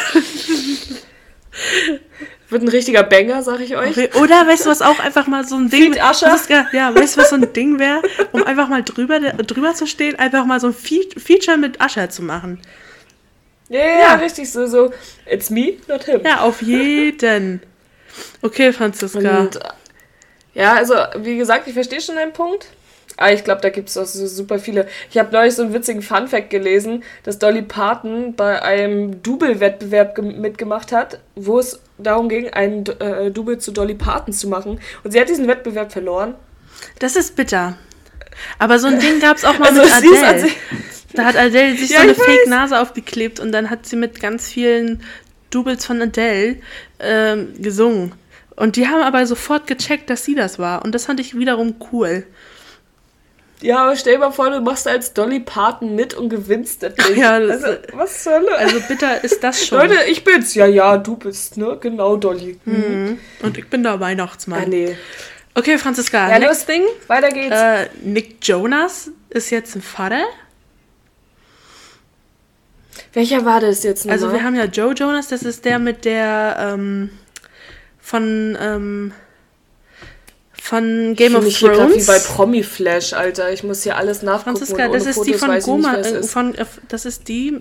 Wird ein richtiger Banger, sag ich euch. Okay, Oder weißt du, was auch einfach mal so ein Ding Feed Ja, weißt du, was so ein Ding wäre, um einfach mal drüber, drüber zu stehen, einfach mal so ein Fe Feature mit Asher zu machen. Ja, ja, Ja. richtig so, so, It's Me, Not Him. Ja, auf jeden. Okay, Franziska. Und ja, also wie gesagt, ich verstehe schon deinen Punkt. Aber ich glaube, da gibt es auch so super viele. Ich habe neulich so einen witzigen Funfact gelesen, dass Dolly Parton bei einem Double-Wettbewerb ge- mitgemacht hat, wo es darum ging, einen äh, Double zu Dolly Parton zu machen. Und sie hat diesen Wettbewerb verloren. Das ist bitter. Aber so ein Ding gab es auch mal Also mit Adele. sich- Da hat Adele sich Ja, so eine. Fake-Nase aufgeklebt und dann hat sie mit ganz vielen Doubles von Adele ähm, gesungen. Und die haben aber sofort gecheckt, dass sie das war. Und das fand ich wiederum cool. Ja, aber stell dir mal vor, du machst als Dolly Parton mit und gewinnst das Ding. Ja, das- also, was zur Hölle? Also bitter ist das schon. Leute, ich bin's. Ja, ja, du bist, ne? Genau, Dolly. Mhm. Und ich bin der Weihnachtsmann. Ah, nee. Okay, Franziska, Ja, next thing. Weiter geht's. Äh, Nick Jonas ist jetzt ein Vater. Welcher war das jetzt nochmal? Also wir haben ja Joe Jonas, das ist der mit der ähm, von ähm, von Game ich of mich hier grad wie Thrones. bei Promi Flash, Alter. Ich muss hier alles nachgucken. Franziska, das ist die von nicht, Goma, äh, von äh, das ist die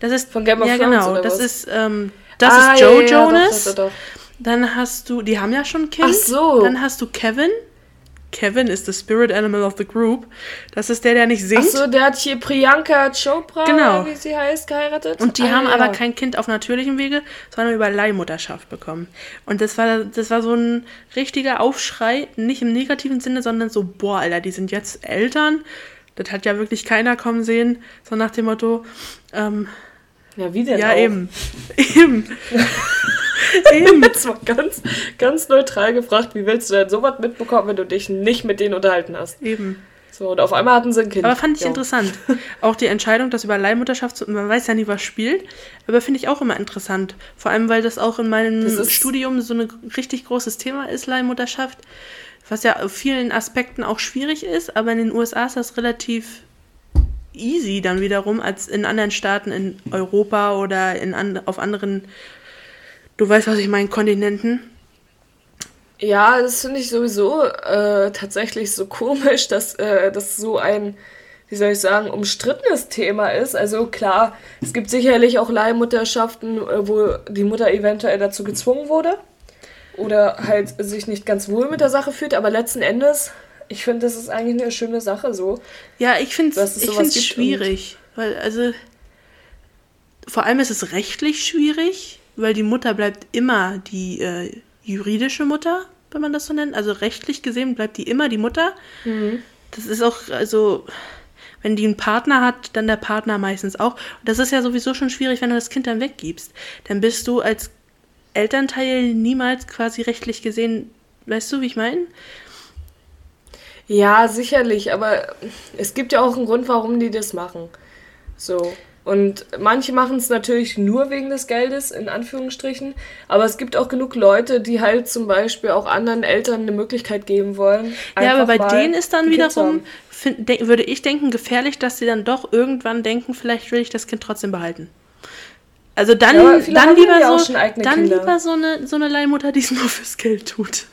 das ist Von Game of ja Thrones, genau, oder das was? ist ähm, das Ah, ist ja, Joe ja, ja, Jonas. doch, doch, doch. Dann hast du, die haben ja schon Kind. Ach so. Dann hast du Kevin. Kevin ist the spirit animal of the group. Das ist der, der nicht singt. Ach so, der hat hier Priyanka Chopra, Genau. wie sie heißt, geheiratet. Und die Ah, haben ja. aber kein Kind auf natürlichem Wege, sondern über Leihmutterschaft bekommen. Und das war, das war so ein richtiger Aufschrei, nicht im negativen Sinne, sondern so, boah, Alter, die sind jetzt Eltern. Das hat ja wirklich keiner kommen sehen. So nach dem Motto, ähm, Ja, wie denn ja, auch? eben. eben. eben. Jetzt mal ganz, ganz neutral gefragt, wie willst du denn sowas mitbekommen, wenn du dich nicht mit denen unterhalten hast? Eben. So, und auf einmal hatten sie ein Kind. Aber fand ich Ja. interessant. Auch die Entscheidung, das über Leihmutterschaft zu, man weiß ja nie, was spielt, aber finde ich auch immer interessant. Vor allem, weil das auch in meinem Studium so ein richtig großes Thema ist, Leihmutterschaft. Was ja auf vielen Aspekten auch schwierig ist, aber in den USA ist das relativ easy dann wiederum als in anderen Staaten in Europa oder in an, auf anderen, du weißt, was ich meine, Kontinenten. Ja, das finde ich sowieso äh, tatsächlich so komisch, dass äh, das so ein, wie soll ich sagen, umstrittenes Thema ist. Also klar, es gibt sicherlich auch Leihmutterschaften, äh, wo die Mutter eventuell dazu gezwungen wurde oder halt sich nicht ganz wohl mit der Sache fühlt, aber letzten Endes, ich finde, das ist eigentlich eine schöne Sache so. Ja, ich finde es schwierig. Weil, also, vor allem ist es rechtlich schwierig, weil die Mutter bleibt immer die äh, juridische Mutter, wenn man das so nennt. Also rechtlich gesehen bleibt die immer die Mutter. Das ist auch, also, wenn die einen Partner hat, dann der Partner meistens auch. Und das ist ja sowieso schon schwierig, wenn du das Kind dann weggibst. Dann bist du als Elternteil niemals quasi rechtlich gesehen, weißt du, wie ich meine? Ja, sicherlich, aber es gibt ja auch einen Grund, warum die das machen. So. Und manche machen es natürlich nur wegen des Geldes, in Anführungsstrichen. Aber es gibt auch genug Leute, die halt zum Beispiel auch anderen Eltern eine Möglichkeit geben wollen. Ja, aber bei denen ist dann wiederum, find, de, würde ich denken, gefährlich, dass sie dann doch irgendwann denken, vielleicht will ich das Kind trotzdem behalten. Also dann, Ja, dann lieber ja so, dann Kinder. lieber so eine, so eine Leihmutter, die es nur fürs Geld tut.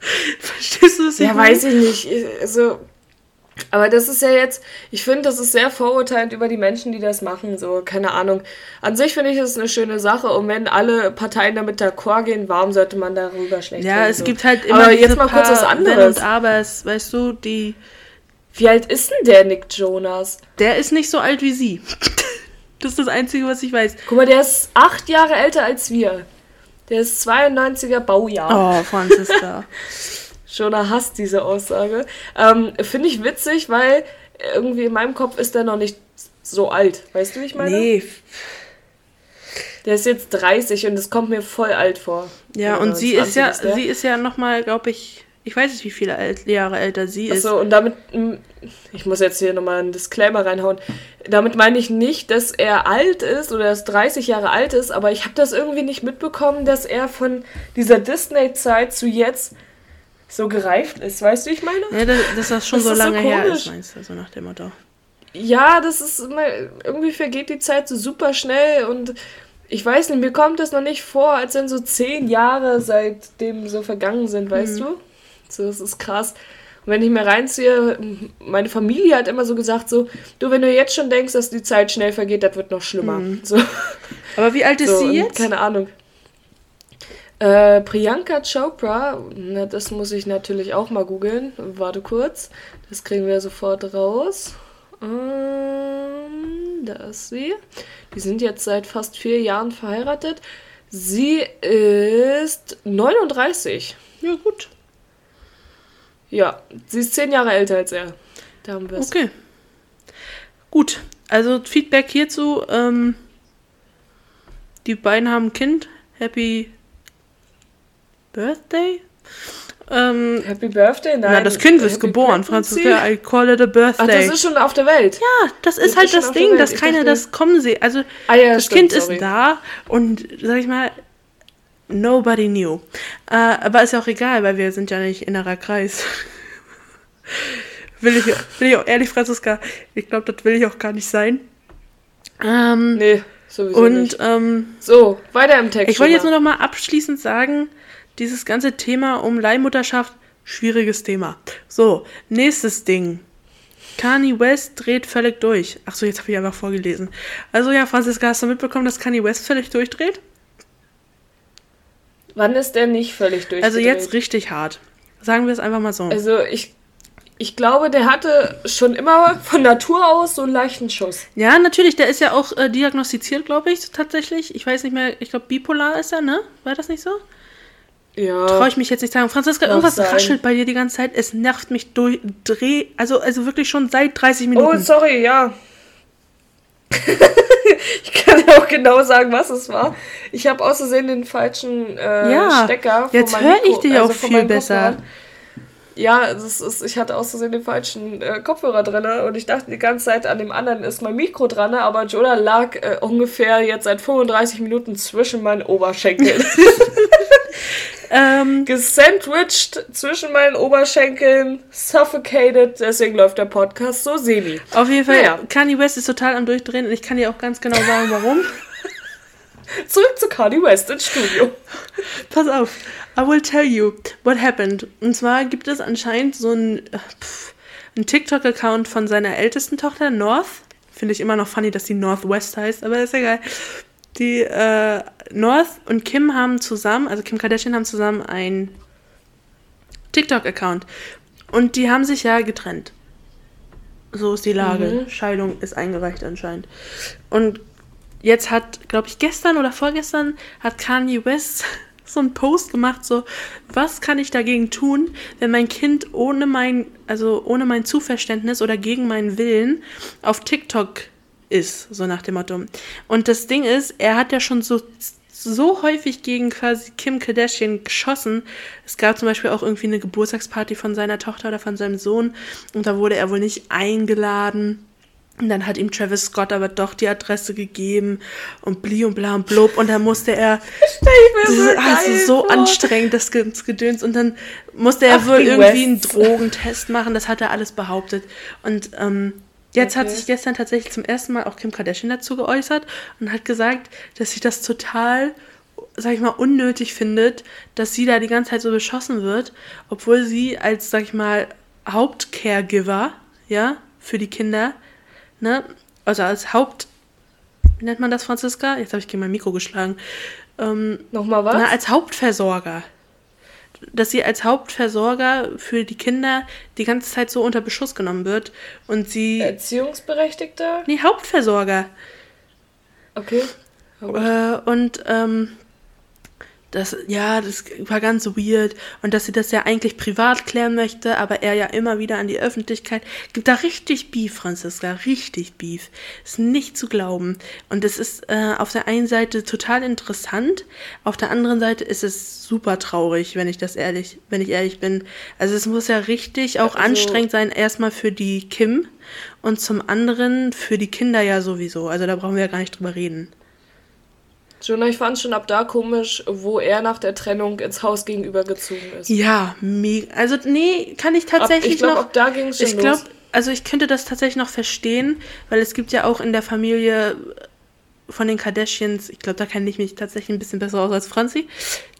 Verstehst du das? Ja, weiß ich nicht. Ich- Also, aber das ist ja jetzt, ich finde, das ist sehr vorurteilend über die Menschen, die das machen. So, keine Ahnung. An sich finde ich das eine schöne Sache. Und wenn alle Parteien damit d'accord gehen, warum sollte man darüber schlecht Ja, reden, es so? gibt halt immer Aber jetzt mal kurz was anderes. und Abers, weißt du, die, Wie alt ist denn der Nick Jonas? der ist nicht so alt wie sie. Das ist das Einzige, was ich weiß. Guck mal, der ist acht Jahre älter als wir. Der ist 92er Baujahr. Oh, Franziska. Schoner hasst diese Aussage. Ähm, Finde ich witzig, weil irgendwie in meinem Kopf ist der noch nicht so alt. Weißt du, wie ich meine? nee, Der ist jetzt 30 und es kommt mir voll alt vor. ja, und sie ist 20 ja, der. sie ist ja nochmal, glaube ich, ich weiß nicht, wie viele Jahre älter sie ist. Achso, und damit, ich muss jetzt hier nochmal einen Disclaimer reinhauen. Damit meine ich nicht, dass er alt ist oder dass 30 Jahre alt ist, aber ich habe das irgendwie nicht mitbekommen, dass er von dieser Disney-Zeit zu jetzt so gereift ist. Weißt du, ich meine? Ja, dass, dass das schon Das so ist so lange her ist, meinst du, so nach dem Motto. Ja, das ist immer, irgendwie vergeht die Zeit so super schnell und ich weiß nicht, mir kommt das noch nicht vor, als wenn so zehn Jahre seitdem so vergangen sind, weißt du? So, das ist krass. Und wenn ich mir reinziehe, meine Familie hat immer so gesagt, so, du, wenn du jetzt schon denkst, dass die Zeit schnell vergeht, das wird noch schlimmer. So, Aber wie alt ist so sie jetzt? Keine Ahnung. Äh, Priyanka Chopra, na, das muss ich natürlich auch mal googeln. Warte kurz. Das kriegen wir sofort raus. Ähm, da ist sie. Die sind jetzt seit fast vier Jahren verheiratet. Sie ist 39. Ja, gut. Ja, sie ist zehn Jahre älter als er. Da haben wir es. Okay. Gut. Also Feedback hierzu. Ähm, die beiden haben ein Kind. Happy Birthday. Ähm, Happy Birthday? Nein. na, das Kind ist Happy geboren? Franziska. I call it a Ach, birthday. das ist schon auf der Welt. ja, das ist halt ist schon das Ding, dass keiner das kommen sieht. Also, Ah, ja, das stimmt, Kind sorry. ist da und, sag ich mal, nobody knew. Äh, aber ist ja auch egal, weil wir sind ja nicht innerer Kreis. will, ich, will ich auch ehrlich, Franziska, ich glaube, das will ich auch gar nicht sein. Ähm, Nee, sowieso und nicht. ähm, So, weiter im Text. ich wollte jetzt nur noch mal abschließend sagen, dieses ganze Thema um Leihmutterschaft, schwieriges Thema. So, nächstes Ding. Kanye West dreht völlig durch. Ach so, jetzt habe ich einfach vorgelesen. Also ja, Franziska, hast du mitbekommen, dass Kanye West völlig durchdreht? Wann ist der nicht völlig durchgedreht? Also jetzt richtig hart. Sagen wir es einfach mal so. Also ich, ich glaube, der hatte schon immer von Natur aus so einen leichten Schuss. ja, natürlich, der ist ja auch äh, diagnostiziert, glaube ich, tatsächlich. Ich weiß nicht mehr, ich glaube, bipolar ist er, ne? War das nicht so? Ja. Traue ich mich jetzt nicht sagen. Franziska, irgendwas sein. raschelt bei dir die ganze Zeit. Es nervt mich durch. Dreh, also, also wirklich schon seit 30 Oh, Minuten. sorry, ja. ich kann ja auch genau sagen, was es war. Ich habe aus Versehen den falschen äh, Ja, Stecker. jetzt höre ich dich auch von viel besser. Kopfhörer. Ja, das ist, ich hatte aus Versehen den falschen äh, Kopfhörer drin und ich dachte die ganze Zeit, an dem anderen ist mein Mikro dran, aber Jonah lag äh, ungefähr jetzt seit 35 Minuten zwischen meinen Oberschenkeln. ähm, Gesandwiched zwischen meinen Oberschenkeln, suffocated, deswegen läuft der Podcast so semi. auf jeden Fall, Naja. Kanye West ist total am Durchdrehen und ich kann dir auch ganz genau sagen, warum. Zurück zu Kanye West ins Studio. Pass auf, I will tell you what happened. Und zwar gibt es anscheinend so einen, einen TikTok-Account von seiner ältesten Tochter, North. Finde ich immer noch funny, dass die Northwest heißt, aber ist egal. Die äh, North und Kim haben zusammen, also Kim Kardashian haben zusammen einen TikTok-Account. Und die haben sich ja getrennt. So ist die Lage. Scheidung ist eingereicht anscheinend. Und jetzt hat, glaube ich, gestern oder vorgestern hat Kanye West so einen Post gemacht, so, was kann ich dagegen tun, wenn mein Kind ohne mein, also ohne mein Zuverständnis oder gegen meinen Willen auf TikTok ist, so nach dem Motto. Und das Ding ist, er hat ja schon so so häufig gegen quasi Kim Kardashian geschossen. Es gab zum Beispiel auch irgendwie eine Geburtstagsparty von seiner Tochter oder von seinem Sohn und da wurde er wohl nicht eingeladen. Und dann hat ihm Travis Scott aber doch die Adresse gegeben und bli und bla und blub. Und dann musste er. Ich Das so ist also geil so vor. anstrengend, das Ge- das Gedöns. Und dann musste er wohl Fucking irgendwie einen West. Drogentest machen. Das hat er alles behauptet. Und ähm, jetzt hat Okay. sich gestern tatsächlich zum ersten Mal auch Kim Kardashian dazu geäußert und hat gesagt, dass sie das total, sag ich mal, unnötig findet, dass sie da die ganze Zeit so beschossen wird, obwohl sie als, sag ich mal, Hauptcaregiver, ja, für die Kinder, ne, also als Haupt, wie nennt man das, Franziska? Jetzt habe ich gegen mein Mikro geschlagen. Ähm, Nochmal was? na, als Hauptversorger. Dass sie als Hauptversorger für die Kinder die ganze Zeit so unter Beschuss genommen wird und sie. Erziehungsberechtigter? nee, Hauptversorger. Okay. Äh, und ähm, das, ja, das war ganz weird. Und dass sie das ja eigentlich privat klären möchte, aber er ja immer wieder an die Öffentlichkeit. Gibt da richtig Beef, Franziska, richtig Beef. Ist nicht zu glauben. Und es ist äh, auf der einen Seite total interessant, auf der anderen Seite ist es super traurig, wenn ich das ehrlich, wenn ich ehrlich bin. Also es muss ja richtig auch Also- anstrengend sein, erstmal für die Kim und zum anderen für die Kinder ja sowieso. Also da brauchen wir ja gar nicht drüber reden. Jonah, ich fand schon ab da komisch, wo er nach der Trennung ins Haus gegenüber gezogen ist. Ja, mega. Also, nee, kann ich tatsächlich ab, ich glaube, noch. ab da ging es schon ich glaube, also ich könnte das tatsächlich noch verstehen, weil es gibt ja auch in der Familie von den Kardashians, ich glaube, da kenne ich mich tatsächlich ein bisschen besser aus als Franzi,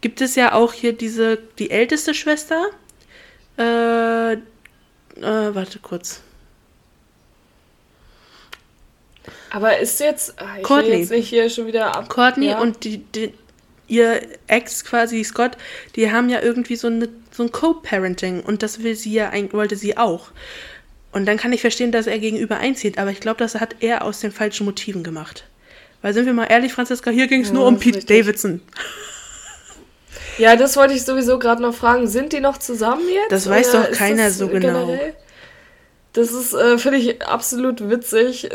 gibt es ja auch hier diese, die älteste Schwester. Äh, äh, warte kurz. Aber ist jetzt. ah, Ich Courtney. jetzt nicht hier schon wieder ab. Courtney ja. und die, die, ihr Ex quasi Scott, die haben ja irgendwie so, eine, so ein Co-Parenting und das will sie ja, wollte sie auch. Und dann kann ich verstehen, dass er gegenüber einzieht, aber ich glaube, das hat er aus den falschen Motiven gemacht. Weil sind wir mal ehrlich, Franziska, hier ging es Ja, nur um Pete richtig. Davidson. Ja, das wollte ich sowieso gerade noch fragen. Sind die noch zusammen jetzt? Das weiß doch keiner so genau. Das ist, äh, finde ich, absolut witzig.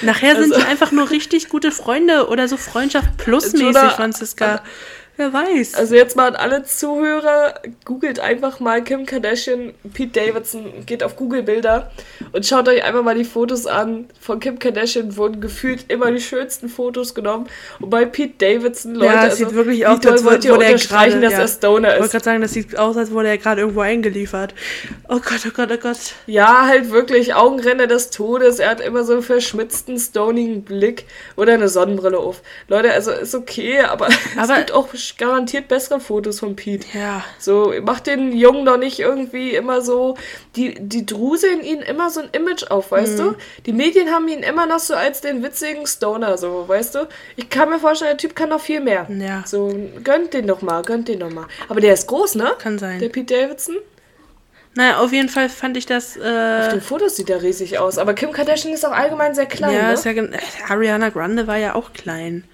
Nachher sind Also- die einfach nur richtig gute Freunde oder so Freundschaft plusmäßig, Oder- Franziska. Wer weiß. Also jetzt mal an alle Zuhörer, googelt einfach mal Kim Kardashian, Pete Davidson, geht auf Google Bilder und schaut euch einfach mal die Fotos an. Von Kim Kardashian wurden gefühlt immer die schönsten Fotos genommen. Und bei Pete Davidson, Leute, ja, es also, sieht wirklich aus, als wollt ihr er unterstreichen, dass ja. er Stoner Ich wollte ist. gerade sagen, das sieht aus, als wurde er gerade irgendwo eingeliefert. Oh Gott, oh Gott, oh Gott. Ja, halt wirklich Augenränder des Todes. Er hat immer so einen verschmitzten, stonigen Blick oder eine Sonnenbrille auf. Leute, also ist okay, aber, Aber- es gibt auch garantiert bessere Fotos von Pete. Ja. So, macht den Jungen doch nicht irgendwie immer so, die, die druseln ihn immer so ein Image auf, weißt Mhm. du? Die Medien haben ihn immer noch so als den witzigen Stoner, so, weißt du? Ich kann mir vorstellen, der Typ kann noch viel mehr. Ja. So, gönnt den doch mal, gönnt den doch mal. Aber der ist groß, ne? Kann sein. Der Pete Davidson. Naja, auf jeden Fall fand ich das. Auf Äh, den Fotos sieht er riesig aus. Aber Kim Kardashian ist auch allgemein sehr klein, ja, ne? ist ja, äh, Ariana Grande war ja auch klein.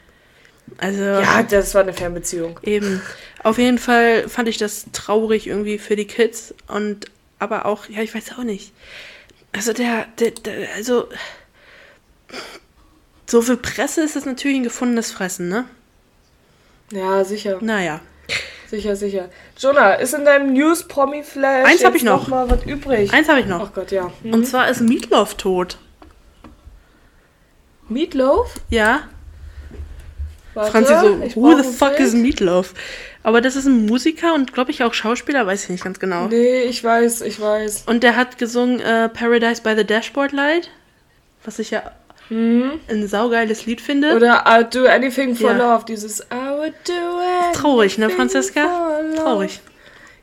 Also. ja, das war eine Fernbeziehung. Eben. Auf jeden Fall fand ich das traurig irgendwie für die Kids und aber auch, ja, ich weiß auch nicht. Also der, der, der also so für Presse ist das natürlich ein gefundenes Fressen, ne? Ja, sicher. Naja. Sicher, sicher. Jonah, ist in deinem News-Promi-Flash Eins hab jetzt ich noch. mal was übrig? Eins habe ich noch. Ach Gott, ja. Hm. Und zwar ist Meatloaf tot. Meatloaf? Ja. Warte, Franzi so, who the fuck Bild. is Meatloaf? Aber das ist ein Musiker und glaube ich auch Schauspieler, weiß ich nicht ganz genau. Nee, ich weiß, ich weiß. Und der hat gesungen äh, Paradise by the Dashboard Light, was ich ja ein saugeiles Lied finde. Oder I'd do anything for Ja. love. Dieses I would do anything Traurig, ne, Franziska? Traurig.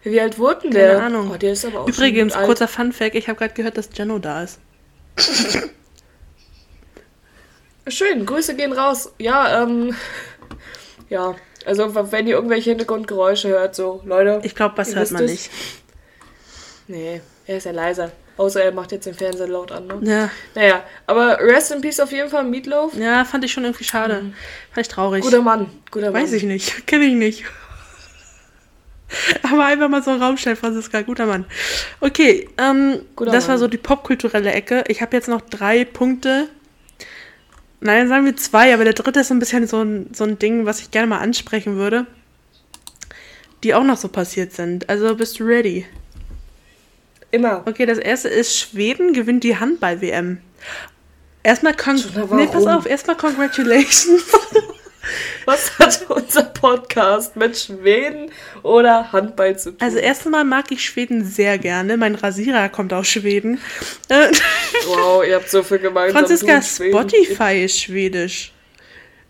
Ja, Wie alt wurde denn Keine der? Ahnung. Oh, der ist aber auch Übrigens, kurzer Funfact, ich habe gerade gehört, dass Jenno da ist. Schön, Grüße gehen raus. Ja, ähm. Ja, also wenn ihr irgendwelche Hintergrundgeräusche hört, so, Leute. Ich glaube, was hört man es. nicht. Nee, er ist ja leiser. Außer er macht jetzt den Fernseher laut an, ne? Ja, Naja, aber Rest in Peace auf jeden Fall, Meatloaf. ja, fand ich schon irgendwie schade. Fand ich traurig. Guter Mann, guter Mann. Weiß ich nicht, kenne ich nicht. Aber einfach mal so einen Raum stellen, Franziska, guter Mann. Okay, ähm, Guter das war Mann. so die popkulturelle Ecke. Ich habe jetzt noch drei Punkte. Nein, sagen wir zwei, aber der dritte ist so ein bisschen so ein, so ein Ding, was ich gerne mal ansprechen würde. Die auch noch so passiert sind. Also bist du ready? Immer. Okay, das erste ist, Schweden gewinnt die Handball-WM. Erstmal, con nee, pass auf, erstmal Congratulations. Was hat unser Podcast mit Schweden oder Handball zu tun? Also erstmal mag ich Schweden sehr gerne. Mein Rasierer kommt aus Schweden. Wow, ihr habt so viel gemeinsam. Franziska. Spotify ist schwedisch.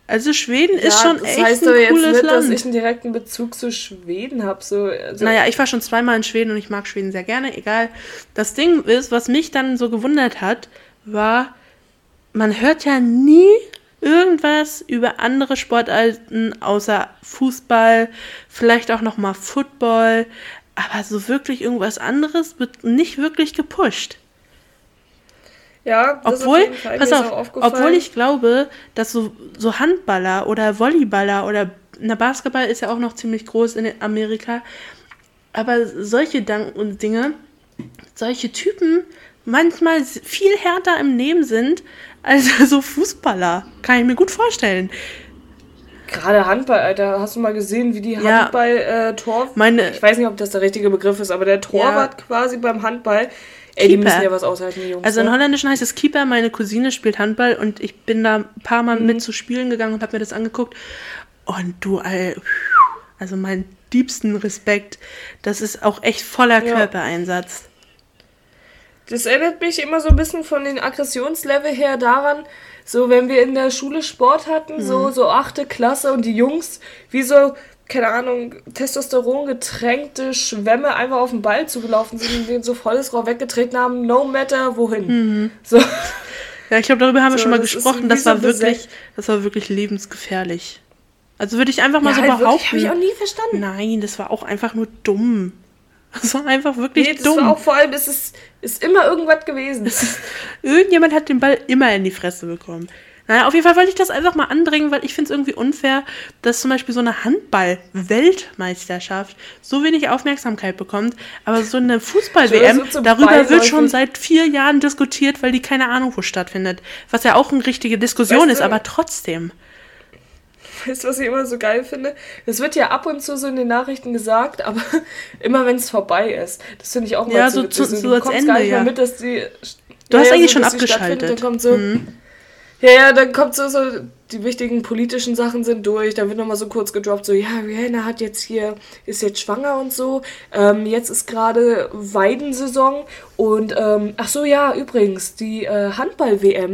Also Schweden ist Ja, schon das echt heißt ein aber jetzt cooles nicht, dass Land. ich einen direkten Bezug zu Schweden habe. So, also, Naja, ich war schon zweimal in Schweden und ich mag Schweden sehr gerne. Egal. Das Ding ist, was mich dann so gewundert hat, war, man hört ja nie irgendwas über andere Sportarten außer Fußball, vielleicht auch noch mal Football, aber so wirklich irgendwas anderes wird nicht wirklich gepusht. ja das Obwohl, auf jeden Fall. pass ist auf, obwohl ich glaube, dass so, so Handballer oder Volleyballer oder na, Basketball ist ja auch noch ziemlich groß in Amerika, aber solche Dank Dinge, solche Typen manchmal viel härter im Leben sind als so Fußballer. Kann ich mir gut vorstellen. Gerade Handball, Alter. Hast du mal gesehen, wie die Ja. Handball-Tor... Meine- ich weiß nicht, ob das der richtige Begriff ist, aber der Torwart quasi beim Handball... Ey, die Keeper. müssen ja was aushalten, die Jungs. Also in ne? Holländischen heißt es Keeper, meine Cousine spielt Handball und ich bin da ein paar Mal Mhm. mit zu spielen gegangen und habe mir das angeguckt. Und du, all, also meinen liebsten Respekt. Das ist auch echt voller Ja. Das erinnert mich immer so ein bisschen von den Aggressionslevel her daran, so wenn wir in der Schule Sport hatten, so, Mhm. so achte Klasse und die Jungs wie so, keine Ahnung, Testosteron getränkte Schwämme einfach auf den Ball zugelaufen sind und den so volles Rohr weggetreten haben, no matter wohin. Mhm. So. Ja, ich glaube, darüber haben wir So, schon mal das gesprochen. Das so war wirklich, das war wirklich lebensgefährlich. Also würde ich einfach mal Ja, so halt wirklich, behaupten. hab ich auch nie verstanden. Nein, das war auch einfach nur dumm. Das war einfach wirklich Nee, das dumm. war auch vor allem, es ist, ist immer irgendwas gewesen. Irgendjemand hat den Ball immer in die Fresse bekommen. Naja, auf jeden Fall wollte ich das einfach mal anbringen, weil ich finde es irgendwie unfair, dass zum Beispiel so eine Handball-Weltmeisterschaft so wenig Aufmerksamkeit bekommt, aber so eine Fußball-WM, so darüber wird schon seit vier Jahren diskutiert, weil die keine Ahnung wo stattfindet. Was ja auch eine richtige Diskussion Weißt ist, du- aber trotzdem. Weißt du, was ich immer so geil finde? Das wird ja ab und zu so in den Nachrichten gesagt, aber immer wenn es vorbei ist. Das finde ich auch mal Ja, so, so zu- so du kommst Ende, gar nicht mehr ja. mit, dass die. Du hast eigentlich schon die stattfindet, abgeschaltet. Dann kommt so, Mhm. ja, ja, dann kommt so, so, die wichtigen politischen Sachen sind durch, dann wird nochmal so kurz gedroppt, so, ja, Rihanna hat jetzt hier, ist jetzt schwanger und so, ähm, jetzt ist gerade Weidensaison und, ähm, ach so, ja, übrigens, die äh, Handball-WM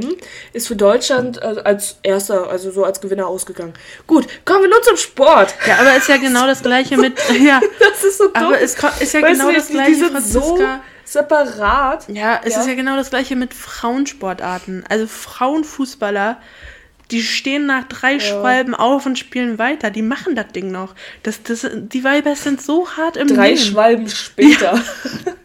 ist für Deutschland äh, als erster, also so als Gewinner ausgegangen. Gut, kommen wir nun zum Sport. Ja, aber ist ja genau das gleiche mit. Ja, Das ist so dumm. aber es ist ja Weißt genau du, das gleiche, Die sind so separat. Ja, es Ja. ist ja genau das gleiche mit Frauensportarten. Also Frauenfußballer, die stehen nach drei Schwalben auf und spielen weiter. Die machen das Ding noch. Das, das, die Weiber sind so hart im Drei Nehmen. Schwalben später.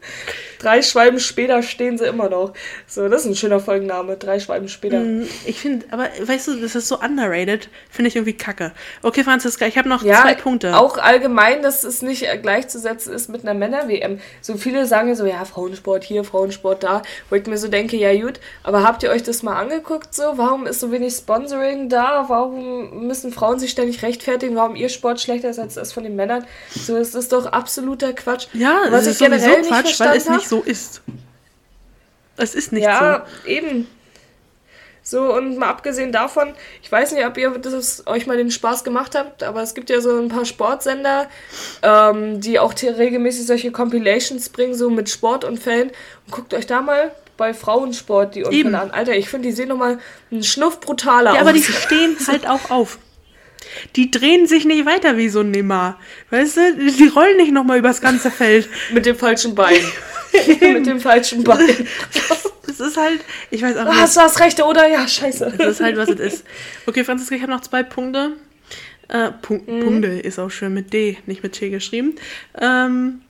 Drei Schwalben später stehen sie immer noch. So, das ist ein schöner Folgenname. Drei Schwalben später. Mm, Ich finde, aber weißt du, das ist so underrated. Finde ich irgendwie kacke. Okay, Franziska, ich habe noch Ja, zwei Punkte. auch allgemein, dass es nicht gleichzusetzen ist mit einer Männer-WM. So viele sagen ja so, ja, Frauensport hier, Frauensport da, wo ich mir so denke, ja gut, aber habt ihr euch das mal angeguckt so? Warum ist so wenig Sponsoring da? Warum müssen Frauen sich ständig rechtfertigen, warum ihr Sport schlechter ist als das von den Männern? So, es ist doch absoluter Quatsch. ja, was ich ist sowieso generell nicht Quatsch, weil es nicht so ist. Es ist nicht ja, eben. So, und mal abgesehen davon, ich weiß nicht, ob ihr das, euch mal den Spaß gemacht habt, aber es gibt ja so ein paar Sportsender, ähm, die auch regelmäßig solche Compilations bringen, so mit Sportunfällen. Und guckt euch da mal bei Frauensport die Unfälle Eben. an. Alter, ich finde, die sehen nochmal einen Schnuff brutaler so. Ja, aus. aber die stehen halt auch auf. Die drehen sich nicht weiter wie so ein Neymar. Weißt du, die rollen nicht nochmal übers ganze Feld. mit dem falschen Bein. mit dem falschen Bein. Das ist halt, ich weiß auch Ah, nicht. hast du das rechte oder? Ja, scheiße. Das ist halt, was es ist. Okay, Franziska, ich habe noch zwei Punkte. Äh, Punk Mhm. Punkte ist auch schön mit D, nicht mit T geschrieben. Ähm,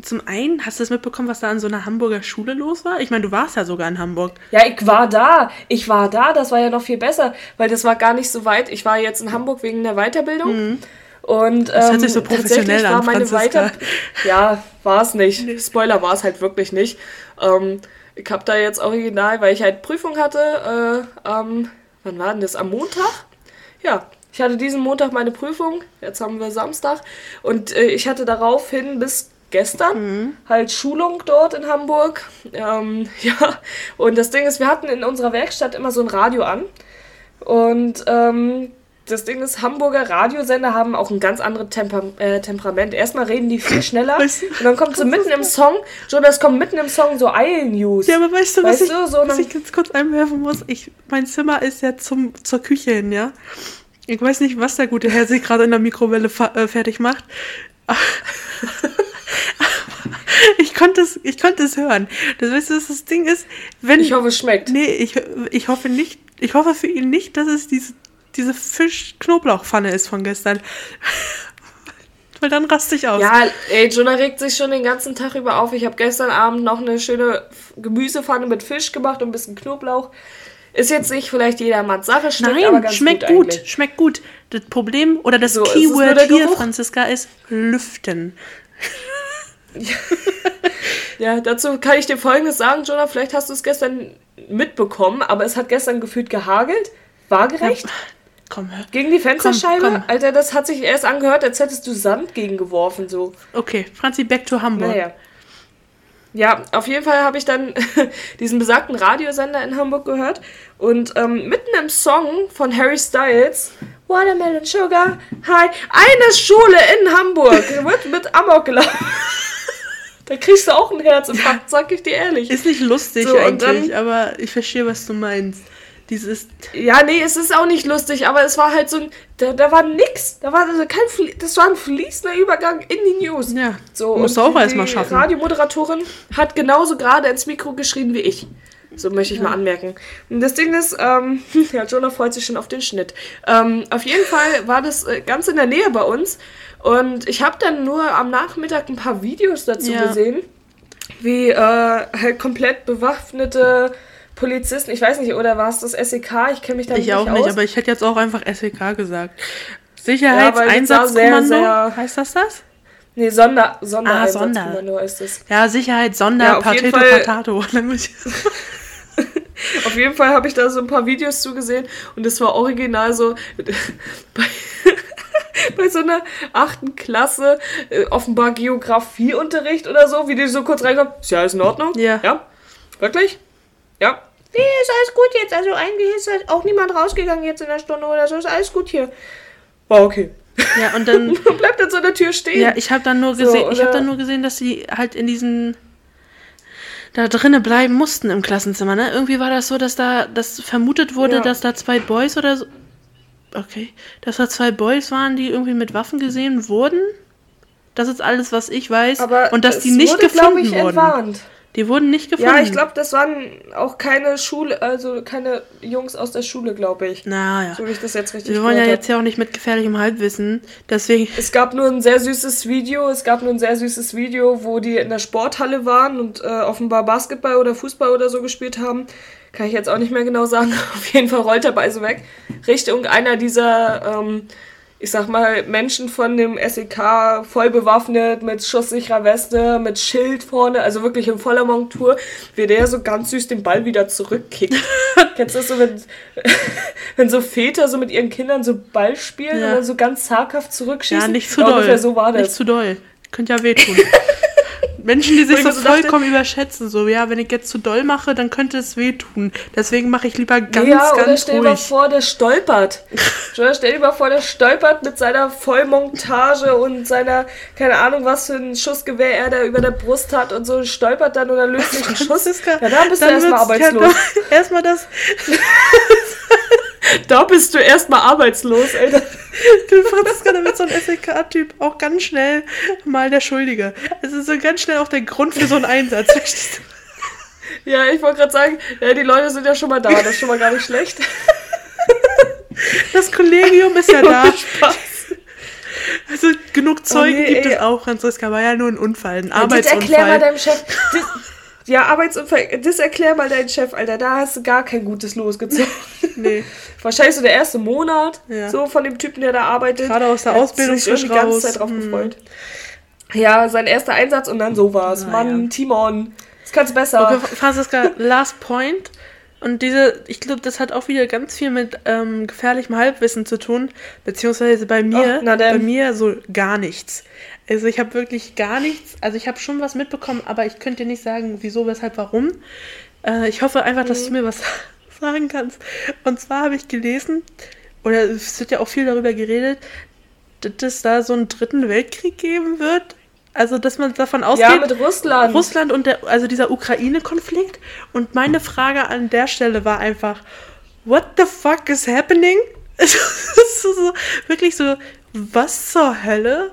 zum einen, hast du es mitbekommen, was da an so einer Hamburger Schule los war? Ich meine, du warst ja sogar in Hamburg. Ja, ich war da. Ich war da. Das war ja noch viel besser, weil das war gar nicht so weit. Ich war jetzt in Hamburg wegen der Weiterbildung. Und ähm, Mhm. hört sich so professionell tatsächlich an, war meine Franziska. Weiter Ja, war es nicht. Spoiler war es halt wirklich nicht. Ähm, ich habe da jetzt original, weil ich halt Prüfung hatte, äh, am, wann war denn das? Am Montag? Ja, ich hatte diesen Montag meine Prüfung, jetzt haben wir Samstag und äh, ich hatte daraufhin bis gestern halt Schulung dort in Hamburg. Ähm, ja, und das Ding ist, wir hatten in unserer Werkstatt immer so ein Radio an und ähm, das Ding ist, Hamburger Radiosender haben auch ein ganz anderes Temper äh, Temperament. Erstmal reden die viel schneller Weißt du- und dann kommt so mitten im Song, Jonas kommt mitten im Song so Eil-News. Ja, aber weißt du, was, Weißt ich, du, so was ich ganz kurz einwerfen muss? Ich, mein Zimmer ist ja zum, zur Küche hin, ja? Ich weiß nicht, was der gute Herr sich gerade in der Mikrowelle äh, fertig macht. ich konnte es, ich konnte es hören. Das weißt du, das Ding ist, wenn Ich hoffe, es schmeckt. Nee, ich, ich hoffe nicht, ich hoffe für ihn nicht, dass es diese, diese Fisch-Knoblauchpfanne ist von gestern. Weil dann raste ich aus. Ja, ey, Jonah regt sich schon den ganzen Tag über auf. Ich habe gestern Abend noch eine schöne Gemüsepfanne mit Fisch gemacht und ein bisschen Knoblauch. Ist jetzt nicht vielleicht jedermanns Sache, schmeckt aber Nein, ganz schmeckt gut. gut, schmeckt gut. Das Problem oder das So, Keyword hier, Geruch. Franziska, ist lüften. Ja, dazu kann ich dir Folgendes sagen, Jonah. Vielleicht hast du es gestern mitbekommen, aber es hat gestern gefühlt gehagelt. Waagerecht. Komm, hör. Gegen die Fensterscheibe. Komm, komm. Alter, das hat sich erst angehört, als hättest du Sand gegengeworfen, so. Okay, Franzi, back to Hamburg. Naja. Ja, auf jeden Fall habe ich dann diesen besagten Radiosender in Hamburg gehört und ähm, mitten im Song von Harry Styles, Watermelon Sugar, hi, eine Schule in Hamburg wird mit Amok gelaufen. da kriegst du auch ein Herzinfarkt, sag ich dir ehrlich. Ist nicht lustig So, eigentlich, dann- aber ich verstehe, was du meinst. Dieses, Ja, nee, es ist auch nicht lustig, aber es war halt so ein, da, da war nix, da war also kein, Flie- das war ein fließender Übergang in die News. ja, So, musst du auch die erstmal schaffen. Radiomoderatorin hat genauso gerade ins Mikro geschrien wie ich. So möchte ich mal anmerken. Und das Ding ist, ähm, ja, Jonah freut sich schon auf den Schnitt. Ähm, auf jeden Fall war das äh, ganz in der Nähe bei uns. Und ich habe dann nur am Nachmittag ein paar Videos dazu Ja. gesehen, wie äh, halt komplett bewaffnete Polizisten, ich weiß nicht, oder war es das SEK? Ich kenne mich da Ich nicht auch aus. nicht, aber ich hätte jetzt auch einfach SEK gesagt. Sicherheitseinsatzkommando, sehr- heißt das das? nee, Sonder, Ah, Sondereinsatzkommando ist es. Ja, Sicherheit, Sonder, Ja, Fall- Patato. Auf jeden Fall habe ich da so ein paar Videos zugesehen und es war original so bei, bei so einer achten Klasse, äh, offenbar Geografieunterricht oder so, wie die so kurz reinkommen. Ist ja alles in Ordnung? Ja. Ja? Wirklich? Ja. Nee, ist alles gut jetzt. Also eigentlich ist halt auch niemand rausgegangen jetzt in der Stunde oder so. Ist alles gut hier. War okay. Ja, und dann. Man bleibt dann so an der Tür stehen. Ja, ich habe dann nur So, gesehen, ich habe dann nur gesehen, dass sie halt in diesen da drinnen bleiben mussten im Klassenzimmer, ne? Irgendwie war das so, dass da das vermutet wurde, Ja. dass da zwei Boys oder so Okay, dass da zwei Boys waren, die irgendwie mit Waffen gesehen wurden. Das ist alles, was ich weiß. Aber und dass die nicht wurde, gefunden ich, wurden. entwarnt. Die wurden nicht gefunden. Ja, ich glaube, das waren auch keine Schule, also keine Jungs aus der Schule, glaube ich. Naja. So wie ich das jetzt richtig Wir wollen ja jetzt ja auch nicht mit gefährlichem Halbwissen. Deswegen. Es gab nur ein sehr süßes Video. Es gab nur ein sehr süßes Video, wo die in der Sporthalle waren und äh, offenbar Basketball oder Fußball oder so gespielt haben. Kann ich jetzt auch nicht mehr genau sagen. Auf jeden Fall rollt der Ball so weg. Richtung einer dieser, ähm, ich sag mal, Menschen von dem SEK, voll bewaffnet, mit schusssicherer Weste, mit Schild vorne, also wirklich in voller Montur, wie der so ganz süß den Ball wieder zurückkickt. Kennst du das so, wenn, wenn so Väter so mit ihren Kindern so Ball spielen Ja. und dann so ganz zaghaft zurückschießen? Ja, nicht zu doll. Ungefähr so war Nicht das. zu doll. Könnte ja wehtun. Menschen, die sich ich so so dachte- vollkommen überschätzen, so, ja, wenn ich jetzt zu doll mache, dann könnte es wehtun. Deswegen mache ich lieber ganz, ja, oder ganz stell dir mal ruhig. vor, der stolpert. Oder stell dir mal vor, der stolpert mit seiner Vollmontage und seiner, keine Ahnung, was für ein Schussgewehr er da über der Brust hat und so stolpert dann oder löst sich ein Schuss. Ja, dann bist du dann erstmal wird's- arbeitslos. Ja, erstmal das, Da bist du erstmal arbeitslos, Alter. du Franziska, da wird so ein SEK-Typ auch ganz schnell mal der Schuldige. Es ist so ganz schnell auch der Grund für so einen Einsatz. verstehst du? Ja, ich wollte gerade sagen, ja, die Leute sind ja schon mal da, das ist schon mal gar nicht schlecht. Das Kollegium ist ja da. Spaß. Also genug Zeugen nee, gibt ey. es auch, Franziska. War ja nur ein Unfall, ein Das erklär mal Arbeitsunfall. deinem Chef. Das, ja, Arbeitsunfall, das erklär mal deinem Chef, Alter. Da hast du gar kein gutes losgezogen. Nee. Wahrscheinlich so der erste Monat, Ja. so von dem Typen, der da arbeitet. Gerade aus der Ausbildung sich irgendwie die frisch ganze raus. Zeit drauf Hm. gefreut. Ja, sein erster Einsatz und dann sowas. Na Mann, ja. Timon, das kannst du besser. Okay, Franziska, last point. Und diese, ich glaube, das hat auch wieder ganz viel mit ähm, gefährlichem Halbwissen zu tun, beziehungsweise bei mir, denn. bei mir so gar nichts. Also ich habe wirklich gar nichts, also ich habe schon was mitbekommen, aber ich könnte dir nicht sagen, wieso, weshalb, warum. Äh, ich hoffe einfach, dass du mir was sagen kannst. Und zwar habe ich gelesen, oder es wird ja auch viel darüber geredet, dass es da so einen dritten Weltkrieg geben wird. Also, dass man davon ausgeht, ja, mit Russland. Russland und der, also dieser Ukraine-Konflikt. Und meine Frage an der Stelle war einfach, what the fuck is happening? So, wirklich so, was zur Hölle?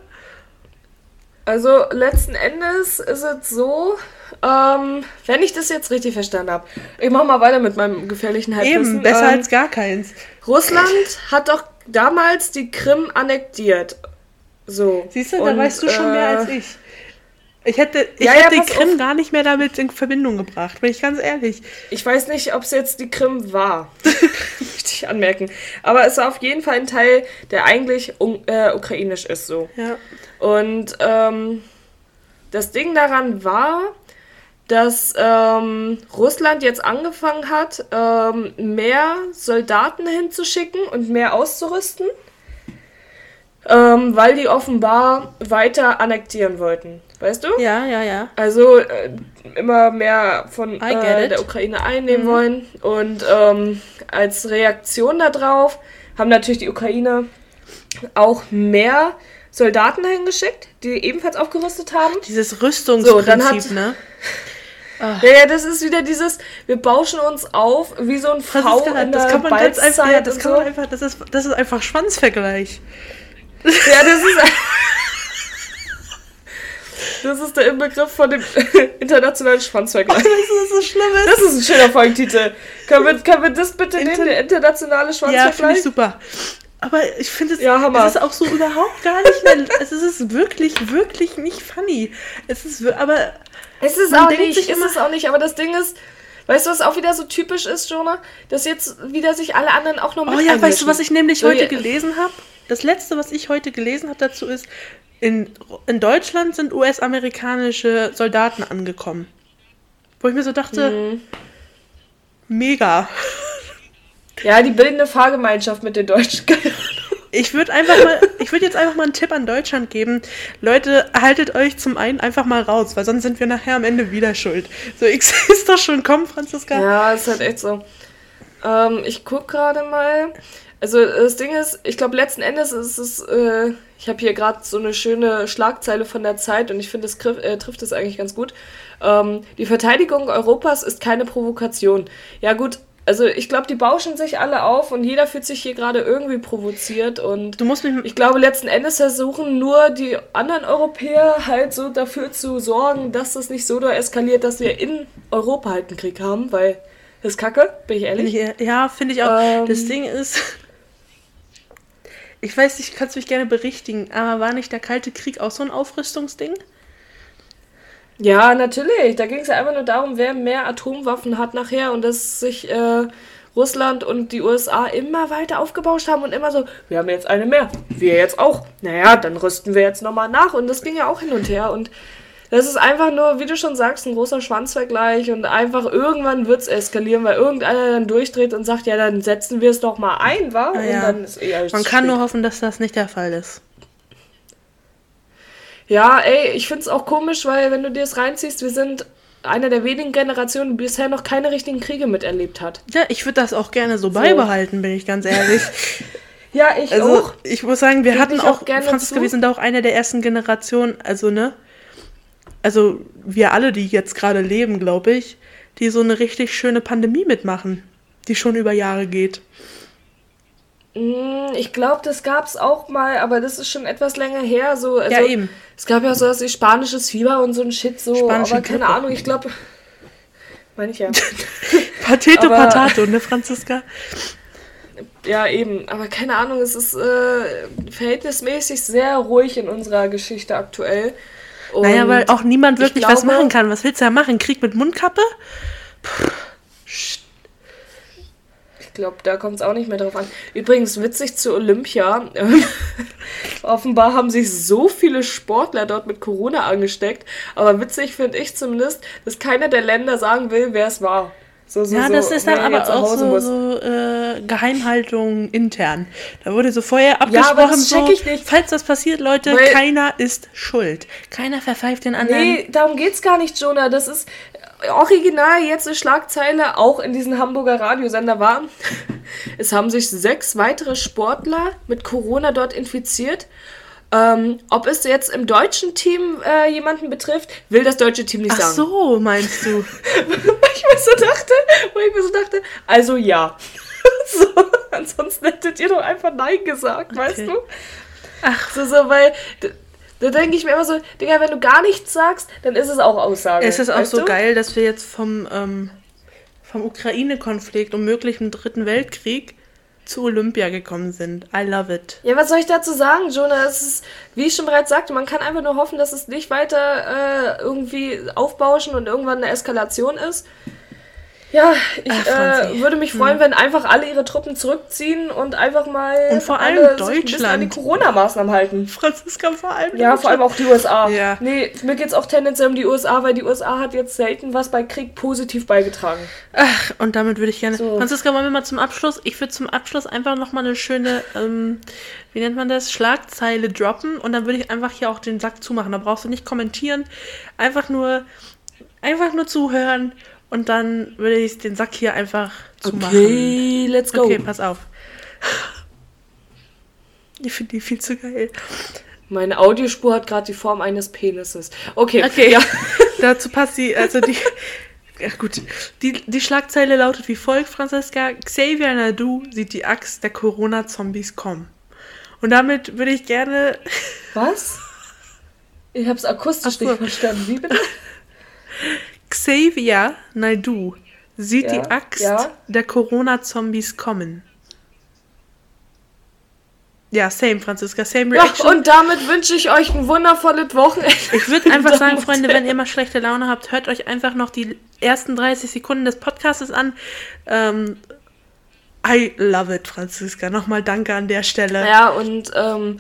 Also letzten Endes ist es so, ähm, wenn ich das jetzt richtig verstanden habe, ich mache mal weiter mit meinem gefährlichen Halbwissen. Eben, besser ähm, als gar keins. Russland hat doch damals die Krim annektiert. So. Siehst du, da weißt du schon mehr äh, als ich. Ich hätte, ich Ja, ja, hätte die pass Krim auf. gar nicht mehr damit in Verbindung gebracht, bin ich ganz ehrlich. Ich weiß nicht, ob es jetzt die Krim war. Möchte ich anmerken. Aber es war auf jeden Fall ein Teil, der eigentlich äh, ukrainisch ist so. Ja. Und ähm, das Ding daran war, dass ähm, Russland jetzt angefangen hat, ähm, mehr Soldaten hinzuschicken und mehr auszurüsten, ähm, weil die offenbar weiter annektieren wollten. Weißt du? Ja, ja, ja. Also äh, immer mehr von äh, der Ukraine einnehmen wollen. Und ähm, als Reaktion darauf haben natürlich die Ukraine auch mehr Soldaten dahin geschickt, die ebenfalls aufgerüstet haben. Dieses Rüstungsprinzip, dann hat- ne? Ja, ja, das ist wieder dieses, wir bauschen uns auf wie so ein V in das der kann man ganz einfach, ja, Balzzeit das kann so. man einfach, das ist, das ist einfach Schwanzvergleich. Ja, das ist. Das ist der Inbegriff von dem internationalen Schwanzvergleich. Das ist so schlimm. Das ist ein schöner Folgentitel. Können wir, können wir das bitte nehmen, Inter- der internationale Ja, Schwanzvergleich? finde ich super. Aber ich finde es, Ja, es ist auch so überhaupt gar nicht mehr, es ist wirklich, wirklich nicht funny. Es ist, aber Es ist auch nicht, sich ist immer- es auch nicht, aber das Ding ist, weißt du, was auch wieder so typisch ist, Jonah? Dass jetzt wieder sich alle anderen auch noch mit Oh ja, weißt du, was ich nämlich heute gelesen habe? Das letzte, was ich heute gelesen habe dazu ist, in, in Deutschland sind US-amerikanische Soldaten angekommen. Wo ich mir so dachte, Mhm. mega. Ja, die bilden eine Fahrgemeinschaft mit den Deutschen. Ich würde einfach mal, ich würde jetzt einfach mal einen Tipp an Deutschland geben. Leute, haltet euch zum einen einfach mal raus, weil sonst sind wir nachher am Ende wieder schuld. So, X ist doch schon, komm, Franziska. Ja, ist halt echt so. Ähm, ich guck gerade mal. Also das Ding ist, ich glaube letzten Endes ist es, äh, ich habe hier gerade so eine schöne Schlagzeile von der Zeit und ich finde, es äh, trifft es eigentlich ganz gut. Ähm, die Verteidigung Europas ist keine Provokation. Ja gut, also ich glaube, die bauschen sich alle auf und jeder fühlt sich hier gerade irgendwie provoziert und Du musst mich, ich glaube, letzten Endes versuchen nur die anderen Europäer halt so dafür zu sorgen, dass das nicht so da eskaliert, dass wir in Europa halt einen Krieg haben, weil das ist kacke, bin ich ehrlich. ja, finde ich auch. Ähm. das Ding ist, ich weiß nicht, kannst du mich gerne berichtigen, aber war nicht der Kalte Krieg auch so ein Aufrüstungsding? Ja, natürlich. Da ging es ja einfach nur darum, wer mehr Atomwaffen hat nachher und dass sich äh, Russland und die USA immer weiter aufgebauscht haben und immer so, wir haben jetzt eine mehr, wir jetzt auch. Naja, dann rüsten wir jetzt nochmal nach und das ging ja auch hin und her und das ist einfach nur, wie du schon sagst, ein großer Schwanzvergleich und einfach irgendwann wird es eskalieren, weil irgendeiner dann durchdreht und sagt, ja, dann setzen wir es doch mal ein, wa? Ah, und ja. dann ist eh Man kann nur hoffen, dass das nicht der Fall ist. Ja, ey, ich find's auch komisch, weil wenn du dir das reinziehst, wir sind eine der wenigen Generationen, die bisher noch keine richtigen Kriege miterlebt hat. Ja, ich würde das auch gerne so, beibehalten, bin ich ganz ehrlich. Ja, ich Also, auch. ich muss sagen, wir Gebe hatten auch, auch gerne Franziska, zu. wir sind auch eine der ersten Generationen, also, ne? Also, wir alle, die jetzt gerade leben, glaube ich, die so eine richtig schöne Pandemie mitmachen, die schon über Jahre geht. Mm, Ich glaube, das gab's auch mal, aber das ist schon etwas länger her. So, also, Ja, eben. Es gab ja so was wie spanisches Fieber und so ein Shit, so, Spanische aber keine Grippe. Ahnung, ich glaube. Meine ich ja. Patete Aber- Patato, ne, Franziska? Ja, eben. Aber keine Ahnung, es ist äh, verhältnismäßig sehr ruhig in unserer Geschichte aktuell. Und naja, weil auch niemand ich wirklich was glaube- machen kann. Was willst du da machen? Krieg mit Mundkappe? Ich glaube, da kommt es auch nicht mehr drauf an. Übrigens, witzig zu Olympia. ähm, Offenbar haben sich so viele Sportler dort mit Corona angesteckt. Aber witzig finde ich zumindest, dass keiner der Länder sagen will, wer es war. So, so, Ja, so, das ist dann aber auch so, so äh, Geheimhaltung intern. Da wurde so vorher Ja, aber abgesprochen, das so, ich nicht. falls das passiert, Leute, Weil- keiner ist schuld. Keiner verpfeift den anderen. Nee, darum geht's gar nicht, Jonah. Das ist original jetzt eine Schlagzeile, auch in diesem Hamburger Radiosender war. Es haben sich sechs weitere Sportler mit Corona dort infiziert. Ähm, ob es jetzt im deutschen Team äh, jemanden betrifft, will das deutsche Team nicht Ach sagen. so, meinst du? ich mir so dachte, wo ich mir so dachte, also ja. so, ansonsten hättet ihr doch einfach Nein gesagt, weißt Okay. du? Ach. So, so, weil da, denke ich mir immer so, Digga, wenn du gar nichts sagst, dann ist es auch Aussage. es ist auch so du? geil, dass wir jetzt vom, ähm, vom Ukraine-Konflikt und möglichen Dritten Weltkrieg zu Olympia gekommen sind. I love it. Ja, was soll ich dazu sagen, Jonah? Es ist, wie ich schon bereits sagte, man kann einfach nur hoffen, dass es nicht weiter äh, irgendwie aufbauschen und irgendwann eine Eskalation ist. Ja, ich Ach, äh, würde mich freuen, wenn einfach alle ihre Truppen zurückziehen und einfach mal Und vor allem bisschen an die Deutschland. Corona-Maßnahmen halten. Franziska vor allem. Ja, vor allem auch die USA. Ja. Nee, mir geht's auch tendenziell um die USA, weil die USA hat jetzt selten was bei Krieg positiv beigetragen. Ach, und damit würde ich gerne. So. Franziska, wollen wir mal zum Abschluss? Ich würde zum Abschluss einfach nochmal eine schöne, ähm, wie nennt man das, Schlagzeile droppen und dann würde ich einfach hier auch den Sack zumachen. Da brauchst du nicht kommentieren. Einfach nur, einfach nur zuhören und dann würde ich den Sack hier einfach zumachen. Okay, let's go. Okay, pass auf. Ich finde die viel zu geil. Meine Audiospur hat gerade die Form eines Penises. Okay, Okay, ja. dazu passt die, also die, ja gut, die, die Schlagzeile lautet wie folgt, Franziska, Xavier Nadu sieht die Axt der Corona-Zombies kommen. Und damit würde ich gerne, Was? Ich hab's akustisch Ach so. nicht verstanden. Wie bitte? Xavier Naidu sieht Ja, die Axt ja. der Corona-Zombies kommen. Ja, same, Franziska, same Ja, Reaction. und damit wünsche ich euch ein wundervolles Wochenende. Ich würde einfach sagen, Freunde, wenn ihr mal schlechte Laune habt, hört euch einfach noch die ersten 30 Sekunden des Podcasts an. Ähm, I love it, Franziska. Nochmal danke an der Stelle. Ja, und ähm,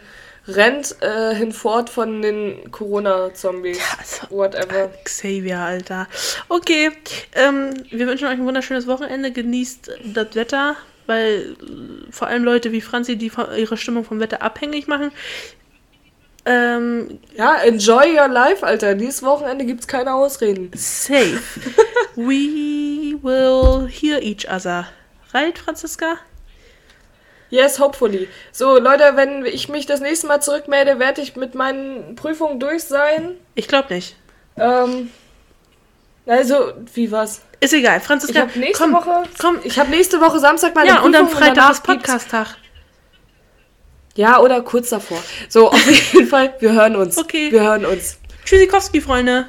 rennt äh, hinfort von den Corona-Zombies. Also, Whatever. Xavier, Alter. Okay, ähm, wir wünschen euch ein wunderschönes Wochenende. Genießt das Wetter, weil äh, vor allem Leute wie Franzi, die ihre Stimmung vom Wetter abhängig machen. Ähm, Ja, enjoy your life, Alter. Dieses Wochenende gibt's keine Ausreden. safe. We will hear each other. Right, Franziska? Yes, hopefully. So, Leute, wenn ich mich das nächste Mal zurückmelde, werde ich mit meinen Prüfungen durch sein. Ich glaube nicht. Ähm, also, wie was? Ist egal, Ich Franziska. habe nächste komm, Woche, komm. ich habe nächste Woche Samstag meine Ja, Prüfung und dann Freitag ist Podcast-Tag. Ja, oder kurz davor. So, auf jeden Fall, wir hören uns. Okay. Wir hören uns. Tschüssikowski, Freunde.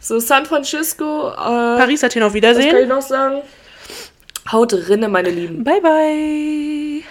So, San Francisco, äh, Paris hat hier noch was kann ich Wiedersehen. noch sagen? Haut rinne, meine Lieben. Bye, bye.